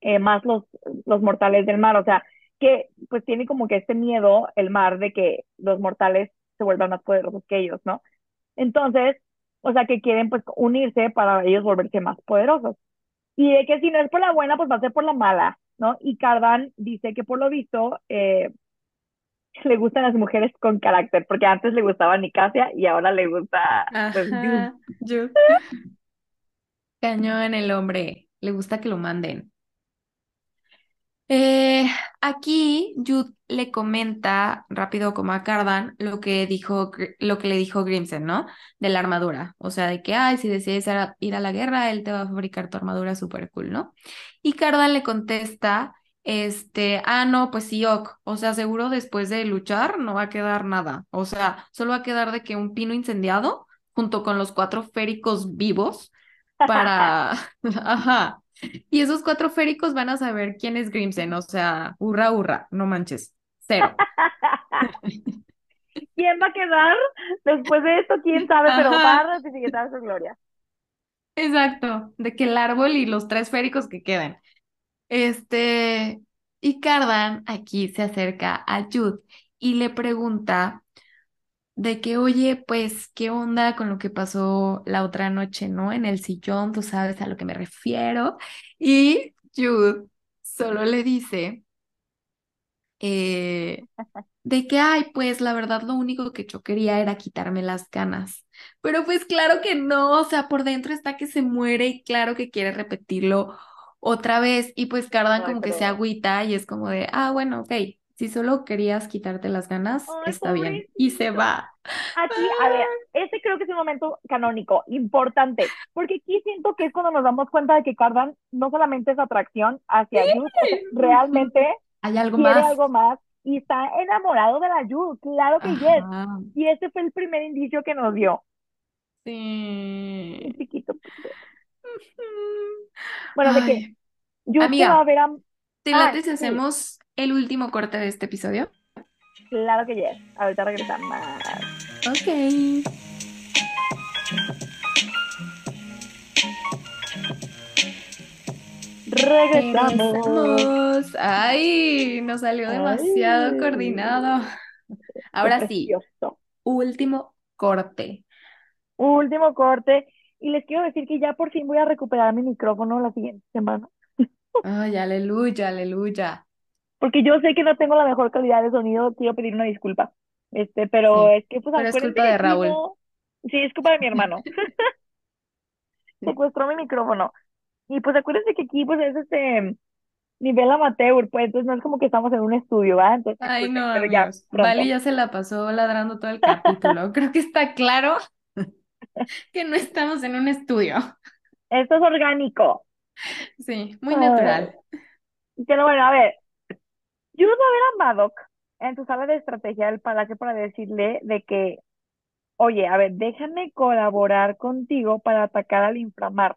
eh, más los, los mortales del mar, o sea, que pues tiene como que este miedo el mar de que los mortales se vuelvan más poderosos que ellos, ¿no? Entonces, o sea, que quieren pues unirse para ellos volverse más poderosos. Y de que si no es por la buena, pues va a ser por la mala, ¿no? Y Cardan dice que por lo visto eh, le gustan las mujeres con carácter, porque antes le gustaba Nicasia y ahora le gusta pues Jude. Ajá. Yo. Cañón el hombre. Le gusta que lo manden. Eh, aquí Jude le comenta rápido como a Cardan lo que dijo, lo que le dijo Grimsen, ¿no? De la armadura. O sea, de que, ay, si decides ir a la guerra, él te va a fabricar tu armadura súper cool, ¿no? Y Cardan le contesta, este, ah, no, pues sí, ok. O sea, seguro después de luchar no va a quedar nada. O sea, solo va a quedar de que un pino incendiado junto con los cuatro féricos vivos para... Ajá. Y esos cuatro féricos van a saber quién es Grimsen, o sea, hurra, hurra, no manches, cero. ¿Quién va a quedar después de esto? ¿Quién sabe? Pero va a su gloria. Exacto, de que el árbol y los tres féricos que queden. Este, y Cardan aquí se acerca a Jude y le pregunta de que, oye, pues, ¿qué onda con lo que pasó la otra noche, no? En el sillón, tú sabes a lo que me refiero. Y Jude solo le dice eh, de que, ay, pues, la verdad, lo único que yo quería era quitarme las ganas. Pero pues claro que no, o sea, por dentro está que se muere y claro que quiere repetirlo otra vez. Y pues Cardan Ay, como que se agüita y es como de, ah, bueno, ok, si solo querías quitarte las ganas, Ay, está bien. Y se va. Aquí, a ver, este creo que es un momento canónico, importante, porque aquí siento que es cuando nos damos cuenta de que Cardan no solamente es atracción hacia Jude, o sea, realmente Hay algo quiere más. algo más y está enamorado de la Jude, claro que yes. Ajá, Y ese fue el primer indicio que nos dio. Un sí. chiquito. Bueno, de que va a amiga, ver a... ¿te Ah, late si sí, hacemos el último corte de este episodio? claro que yes. Ahorita regresamos. Ok. Regresamos. Regresamos. Ay, nos salió demasiado Ay, coordinado. Ahora sí, último corte. Último corte. Y les quiero decir que ya por fin voy a recuperar mi micrófono la siguiente semana. Ay, aleluya, aleluya. Porque yo sé que no tengo la mejor calidad de sonido, quiero pedir una disculpa. Este, pero Sí, es que pues pero es culpa de Raúl. Sí, es culpa de mi hermano. Secuestró mi micrófono. Y pues acuérdense que aquí pues es este nivel amateur, pues entonces no es como que estamos en un estudio, ¿va? Entonces Ay, disculpen, no, pero ya pronto. Vali ya se la pasó ladrando todo el capítulo. Creo que está claro que no estamos en un estudio. Esto es orgánico. Sí, muy Ay, natural. pero bueno, a ver, yo voy a ver a Madoc en su sala de estrategia del palacio para decirle de que, oye, a ver, déjame colaborar contigo para atacar al inframar.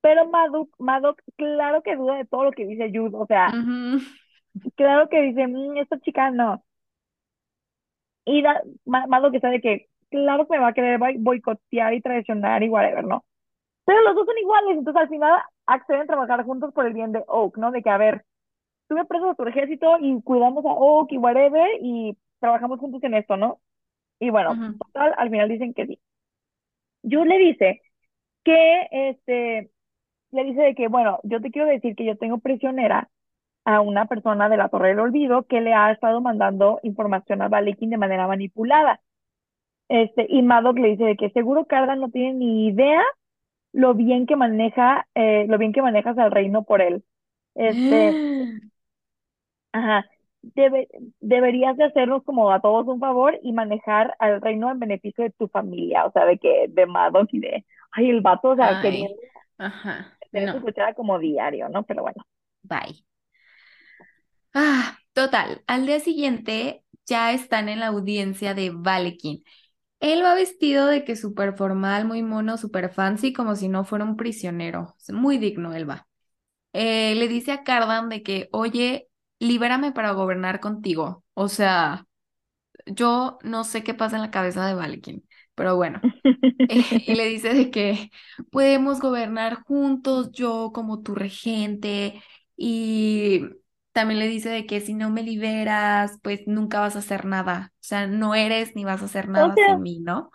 Pero Madoc, Madoc, claro que duda de todo lo que dice Jude, o sea, claro que dice, "Mm, esta chica no. Y da, Ma- Madoc está de que, claro que me va a querer boi- boicotear y traicionar y whatever, ¿no? Pero los dos son iguales, entonces al final acceden a trabajar juntos por el bien de Oak, ¿no? De que, a ver, tú me prestas a tu ejército y cuidamos a Oak y whatever y trabajamos juntos en esto, ¿no? Y bueno, total, al final dicen que sí. Jude le dice que, este, le dice de que, bueno, yo te quiero decir que yo tengo prisionera a una persona de la Torre del Olvido que le ha estado mandando información a Valikin de manera manipulada. Este, y Madoc le dice de que seguro Cardan no tiene ni idea lo bien que maneja, eh, lo bien que manejas al reino por él. Este, ajá, debe, deberías de hacernos como a todos un favor y manejar al reino en beneficio de tu familia, o sea, de que, de Maddox y de, ay, el vato, o sea, Ay, queriendo ajá, tener no, cuchara como diario, ¿no? Pero bueno. bye. Ah, total, al día siguiente ya están en la audiencia de Valekin. Él va vestido de que súper formal, muy mono, súper fancy, como si no fuera un prisionero. Muy digno él va. Eh, le dice a Cardan de que, oye, libérame para gobernar contigo. O sea, yo no sé qué pasa en la cabeza de Valekin, pero bueno. Eh, y le dice de que podemos gobernar juntos, yo como tu regente, y también le dice de que si no me liberas, pues nunca vas a hacer nada, o sea, no eres ni vas a hacer O nada sea, sin mí, ¿no?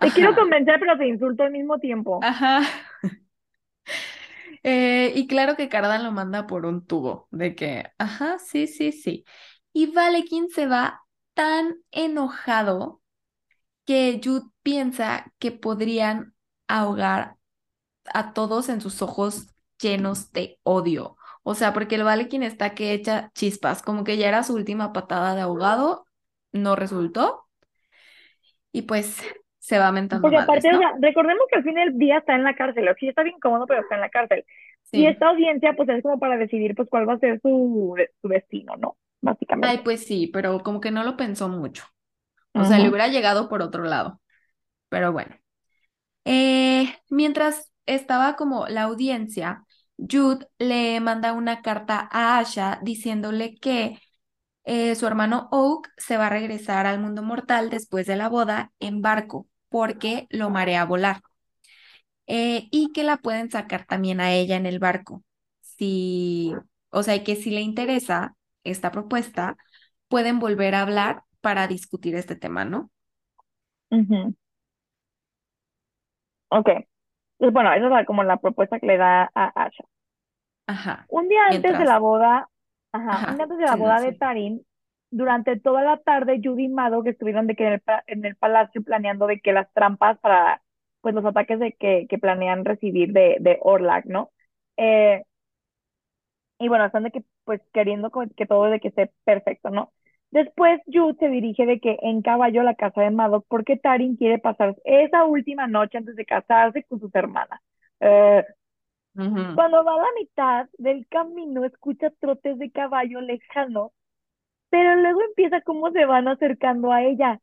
te quiero convencer, pero te insulto al mismo tiempo. ajá. Eh, y claro que Cardan lo manda por un tubo, de que, ajá, sí, sí, sí. Y Valekin se va tan enojado que Jude piensa que podrían ahogar a todos en sus ojos llenos de odio. O sea, porque el Valekin está que echa chispas, como que ya era su última patada de ahogado, no resultó, y pues se va mentando Porque madres, aparte, o sea, recordemos que al fin del día está en la cárcel, o sí está bien cómodo, pero está en la cárcel. Y Sí. esta audiencia, pues es como para decidir, pues, cuál va a ser su, su destino, ¿no? Ay, Básicamente. pues sí, pero como que no lo pensó mucho. O sea, le hubiera llegado por otro lado, pero bueno. Eh, mientras estaba como la audiencia, Jude le manda una carta a Asha diciéndole que eh, su hermano Oak se va a regresar al mundo mortal después de la boda en barco porque lo marea volar eh, y que la pueden sacar también a ella en el barco. Si, o sea, que si le interesa esta propuesta, pueden volver a hablar para discutir este tema, ¿no? Ujú. Ok. Pues bueno, esa es la- como la propuesta que le da a Asha. Ajá. Un día antes de la boda, ajá, un día antes de la boda de. Tarin, durante toda la tarde, Judy y Maddox estuvieron de que en el, en el palacio planeando de que las trampas para, pues, los ataques de que, que planean recibir de, de Orlac, ¿no? Eh, y bueno, están de que, pues, queriendo que todo de que esté perfecto, ¿no? Después, Jude se dirige de que en caballo a la casa de Maddox porque Tarin quiere pasar esa última noche antes de casarse con sus hermanas. Eh, cuando va a la mitad del camino, escucha trotes de caballo lejano, pero luego empieza cómo se van acercando a ella.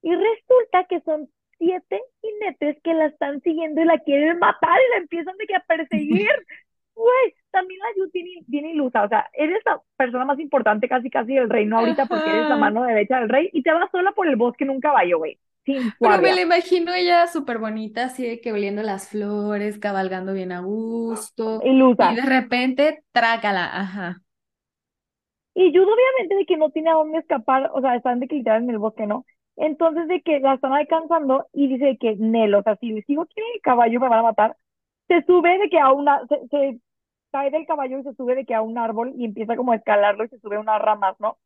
Y resulta que son siete jinetes que la están siguiendo y la quieren matar y la empiezan de que a perseguir. Güey, también la Yu tiene, tiene ilusa, o sea, eres la persona más importante casi casi del reino ahorita porque eres la mano derecha del rey y te vas sola por el bosque en un caballo, güey, sin Pero me la imagino ella súper bonita, así de que oliendo las flores, cabalgando bien a gusto, y Ilusa. de repente, trácala, ajá. Y Jude obviamente de que no tiene a dónde escapar, o sea, están de que literal en el bosque, ¿no? Entonces de que la están alcanzando y dice de que Nel, o sea, si le sigo aquí en el caballo me van a matar, se sube de que a una, se, se cae del caballo y se sube de que a un árbol y empieza como a escalarlo y se sube a unas ramas, ¿no?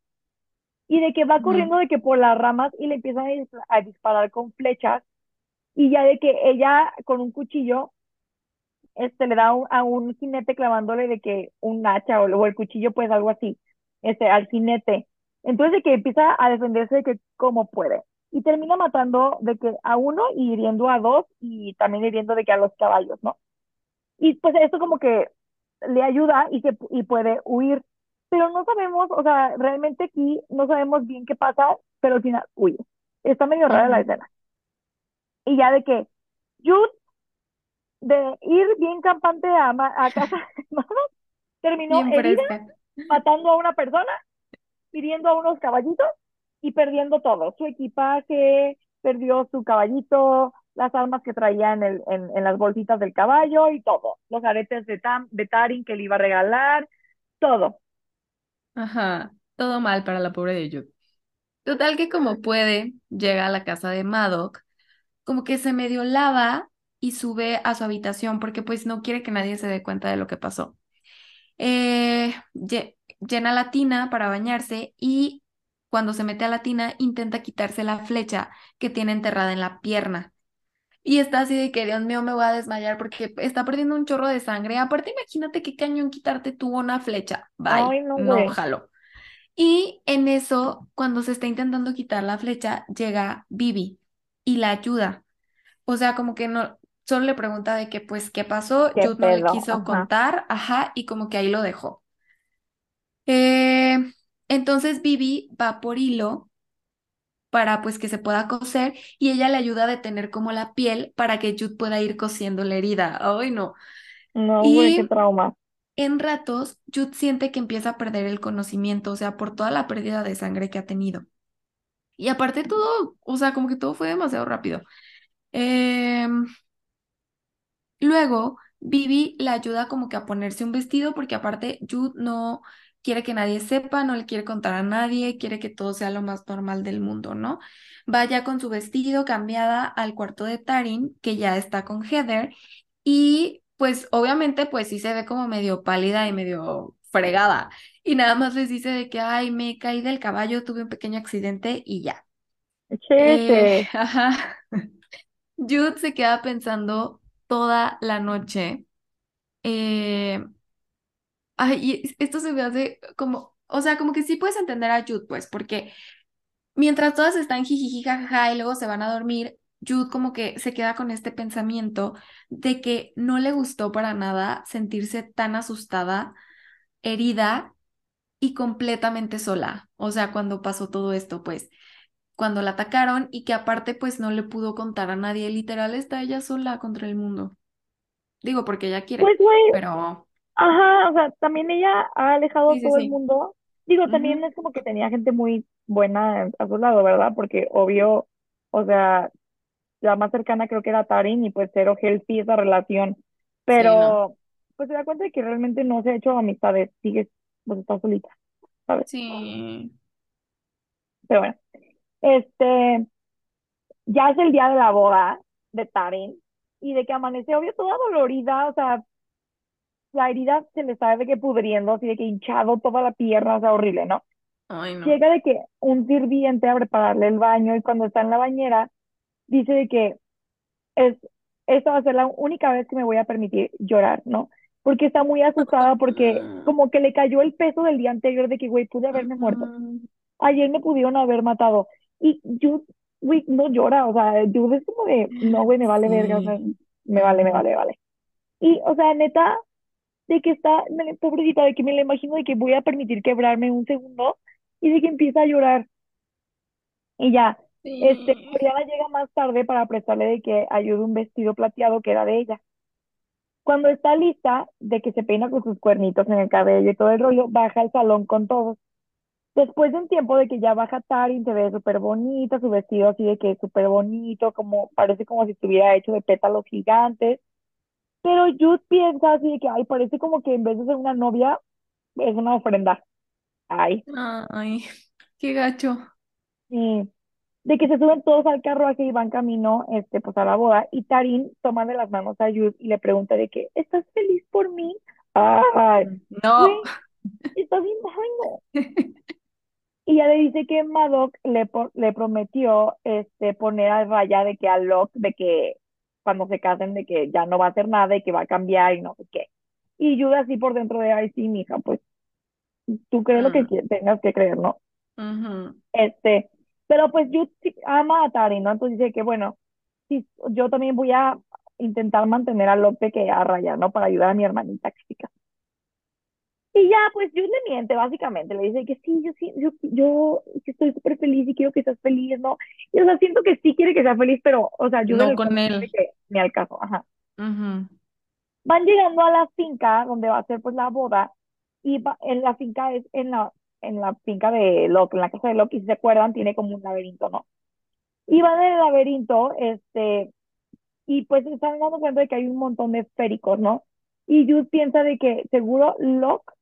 Y de que va corriendo de que por las ramas y le empiezan a, dis- a disparar con flechas y ya de que ella con un cuchillo este, le da un- a un jinete clavándole de que un hacha o, o el cuchillo, pues algo así, este, al jinete. Entonces de que empieza a defenderse de que como puede. Y termina matando de que a uno y hiriendo a dos y también hiriendo de que a los caballos, ¿no? Y pues esto como que le ayuda y, se, y puede huir. Pero no sabemos, o sea, realmente aquí no sabemos bien qué pasa, pero al final huye. Está medio rara la escena. Y ya de que Jude, de ir bien campante a, a casa de mamá, terminó herida, matando a una persona, hiriendo a unos caballitos y perdiendo todo. Su equipaje, perdió su caballito, las armas que traía en, el, en, en las bolsitas del caballo y todo. Los aretes de, Tam, de Tarin que le iba a regalar, todo. Ajá, todo mal para la pobre de Jude. Total que como puede, llega a la casa de Madoc, como que se medio lava y sube a su habitación porque pues no quiere que nadie se dé cuenta de lo que pasó. Eh, lle- llena la tina para bañarse y cuando se mete a la tina intenta quitarse la flecha que tiene enterrada en la pierna. Y está así de que, Dios mío, me voy a desmayar porque está perdiendo un chorro de sangre. Aparte, imagínate qué cañón quitarte tú una flecha. Bye. Ay, no, jalo. Y en eso, cuando se está intentando quitar la flecha, llega Bibi y la ayuda. O sea, como que no, solo le pregunta de que, pues, ¿qué pasó? Qué Jude no le quiso Ajá. contar, ajá, y como que ahí lo dejó. Eh, entonces Bibi va por hilo para pues que se pueda coser y ella le ayuda a detener como la piel para que Jude pueda ir cosiendo la herida. Ay, no. No, güey, qué trauma. en ratos, Jude siente que empieza a perder el conocimiento, o sea, por toda la pérdida de sangre que ha tenido. Y aparte todo, o sea, como que todo fue demasiado rápido. Em, luego, Bibi le ayuda como que a ponerse un vestido porque aparte Jude no quiere que nadie sepa, no le quiere contar a nadie, quiere que todo sea lo más normal del mundo, ¿no? Vaya con su vestido cambiada al cuarto de Tarin, que ya está con Heather, y pues obviamente pues sí se ve como medio pálida y medio fregada, y nada más les dice de que, ay, me caí del caballo, tuve un pequeño accidente y ya. Eh, Chete. ajá. Jude se queda pensando toda la noche. eh, ay, y esto se me hace como, o sea, como que sí puedes entender a Jude, pues, porque mientras todas están jijiji, jajaja, y luego se van a dormir, Jude como que se queda con este pensamiento de que no le gustó para nada sentirse tan asustada, herida y completamente sola. O sea, cuando pasó todo esto, pues, cuando la atacaron y que aparte, pues, no le pudo contar a nadie. Literal, está ella sola contra el mundo. Digo, porque ella quiere, Pues, pero ajá, o sea, también ella ha alejado a sí, sí, todo el sí. mundo. Digo, también Ujú, es como que tenía gente muy buena a su lado, ¿verdad? Porque obvio, o sea, la más cercana creo que era Tarin y pues cero healthy esa relación. Sí, no. Pero, pues se da cuenta de que realmente no se ha hecho amistades, sigue, pues está solita, ¿sabes? Sí. Pero bueno, este, ya es el día de la boda de Tarin y de que amanece, obvio, toda dolorida, o sea, la herida se le está de que pudriendo, así de que hinchado toda la pierna, o sea, horrible, ¿no? Ay, no. Llega de que un sirviente a prepararle el baño y cuando está en la bañera, dice de que es, esta va a ser la única vez que me voy a permitir llorar, ¿no? Porque está muy asustada porque Mm, como que le cayó el peso del día anterior de que, güey, pude haberme muerto. ujú, Ayer me pudieron haber matado. Y Jude, güey, no llora, o sea, Jude es como de, no, güey, me vale verga, o sea, me vale, me vale, me vale. Y, o sea, neta, de que está, pobrecita, de que me la imagino de que voy a permitir quebrarme un segundo y de que empieza a llorar. Y ya, este, Sí. Oriana llega más tarde para prestarle de que ayude un vestido plateado que era de ella. Cuando está lista de que se peina con sus cuernitos en el cabello y todo el rollo, baja al salón con todos. Después de un tiempo de que ya baja Tarin, se ve súper bonita, su vestido así de que súper bonito, como parece como si estuviera hecho de pétalos gigantes. Pero Jude piensa así de que, ay, parece como que en vez de ser una novia, es una ofrenda. Ay, Ay, qué gacho. y de que se suben todos al carruaje y van camino, este, pues a la boda, y Tarin toma de las manos a Jude y le pregunta de que, ¿estás feliz por mí? Ay, No. estás bien. Y ya le dice que Madoc le, le prometió este, poner a raya de que a Locke, de que cuando se casen, de que ya no va a hacer nada y que va a cambiar y no sé qué. Y Jude así por dentro de, ay, sí, mija, pues tú crees lo que Mm, tengas que creer, ¿no? Este, pero pues Jude sí ama a Tari, ¿no? Entonces dice que, bueno, sí, yo también voy a intentar mantener a de que a raya, ¿no? Para ayudar a mi hermanita casa. Y ya, pues Jude le miente, básicamente. Le dice que sí, yo sí, yo, yo estoy súper feliz y quiero que seas feliz, ¿no? Y o sea, siento que sí quiere que sea feliz, pero, o sea, Jude No con él. que ni al caso, ajá. Van llegando a la finca donde va a ser pues la boda y va- en la finca es en la, en la finca de Locke, en la casa de Locke, y si se acuerdan, tiene como un laberinto, ¿no? Y van en el laberinto, este, y pues se están dando cuenta de que hay un montón de esféricos, ¿no? Y Jude piensa de que seguro Locke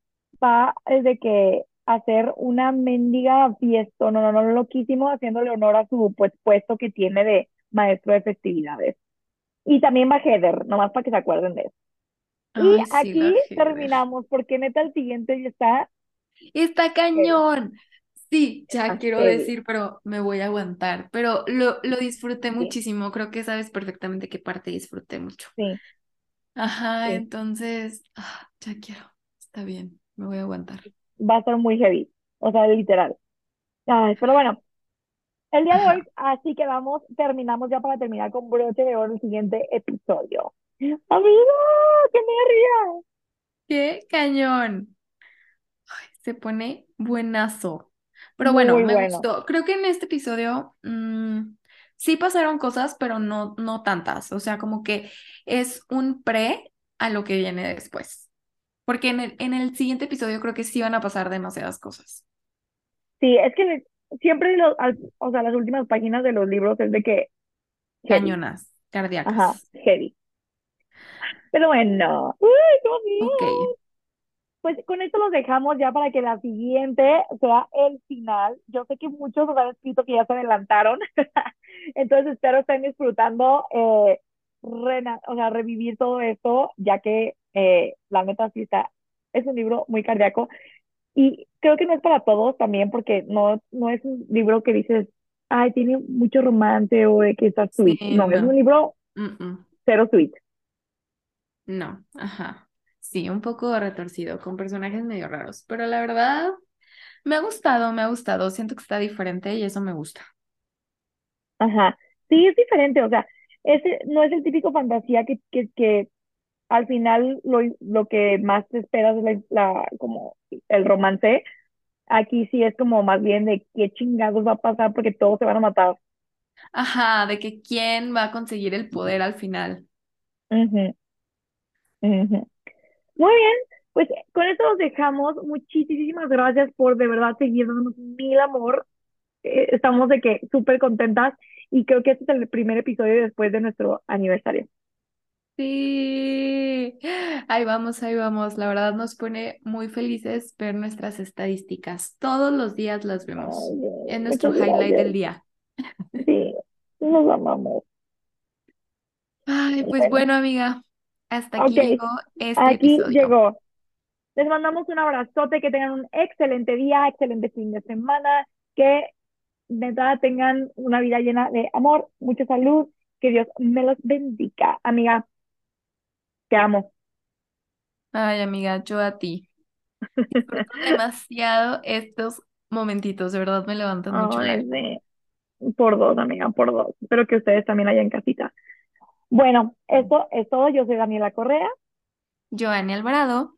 va eh, de que hacer una mendiga fiesta, no, no, no, loquísimo, haciéndole honor a su pues puesto que tiene de maestro de festividades. Y también va Heather, nomás para que se acuerden de eso. Y Ay, sí, la aquí terminamos, porque neta el siguiente ya está, Está cañón. Sí, ya quiero decir, pero me voy a aguantar. Pero lo, lo disfruté Sí, muchísimo. Creo que sabes perfectamente qué parte disfruté mucho. sí, Ajá, sí. entonces, ah, ya quiero. Está bien, me voy a aguantar. Va a ser muy heavy. O sea, literal. Ay, pero bueno, el día de hoy, así que vamos, terminamos ya para terminar con broche de oro el siguiente episodio. Amigo, qué nervia. ¡Qué cañón! Ay, se pone buenazo. Pero bueno, Muy me bueno. gustó. Creo que en este episodio mm, sí pasaron cosas, pero no, no tantas. O sea, como que es un pre a lo que viene después. Porque en el, en el siguiente episodio creo que sí van a pasar demasiadas cosas. Sí, es que siempre, lo- al- o sea, las últimas páginas de los libros es de que heavy. Cañonas, Ajá, cardíacas. heavy. Pero bueno, uy, qué Ok. emoción. Pues con esto los dejamos ya para que la siguiente sea el final. Yo sé que muchos nos han escrito que ya se adelantaron, entonces espero estén disfrutando, eh, rena- o sea, revivir todo esto, ya que eh, la neta sí está, es un libro muy cardíaco y creo que no es para todos también porque no, no es un libro que dices, ay, tiene mucho romance o que está Sí, sweet. No, es un libro cero sweet. No, ajá. Sí, un poco retorcido, con personajes medio raros. Pero la verdad, me ha gustado, me ha gustado. Siento que está diferente y eso me gusta. Ajá. Sí, es diferente, o sea, ese no es el típico fantasía que, que, que al final lo, lo que más te esperas es la, la- como el romance. Aquí sí es como más bien de qué chingados va a pasar porque todos se van a matar. Ajá, de que quién va a conseguir el poder al final. Ujú, ujú. Muy bien, pues con esto los dejamos. Muchísimas gracias por de verdad seguir dándonos mil amor. Eh, estamos de que súper contentas y creo que este es el primer episodio después de nuestro aniversario. Sí, ahí vamos, ahí vamos. La verdad nos pone muy felices ver nuestras estadísticas. Todos los días las vemos. Ay, Es nuestro highlight del día. Sí, nos amamos. Ay, pues Bueno, bueno, amiga, hasta aquí llegó este aquí episodio. llegó. Les mandamos un abrazote, que tengan un excelente día, excelente fin de semana, que de verdad tengan una vida llena de amor, mucha salud, que Dios me los bendiga. Amiga, te amo. Ay, amiga, yo a ti. Disfruto demasiado estos momentitos, de verdad me levantan mucho por dos, amiga, por dos. Espero que ustedes también en casita. Bueno, esto es todo. Yo soy Daniela Correa Joanny Alvarado,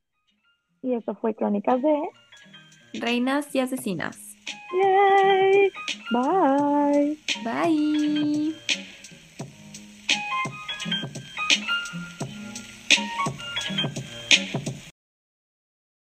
y esto fue Crónicas de... Reinas y Asesinas. Yay. Bye. Bye.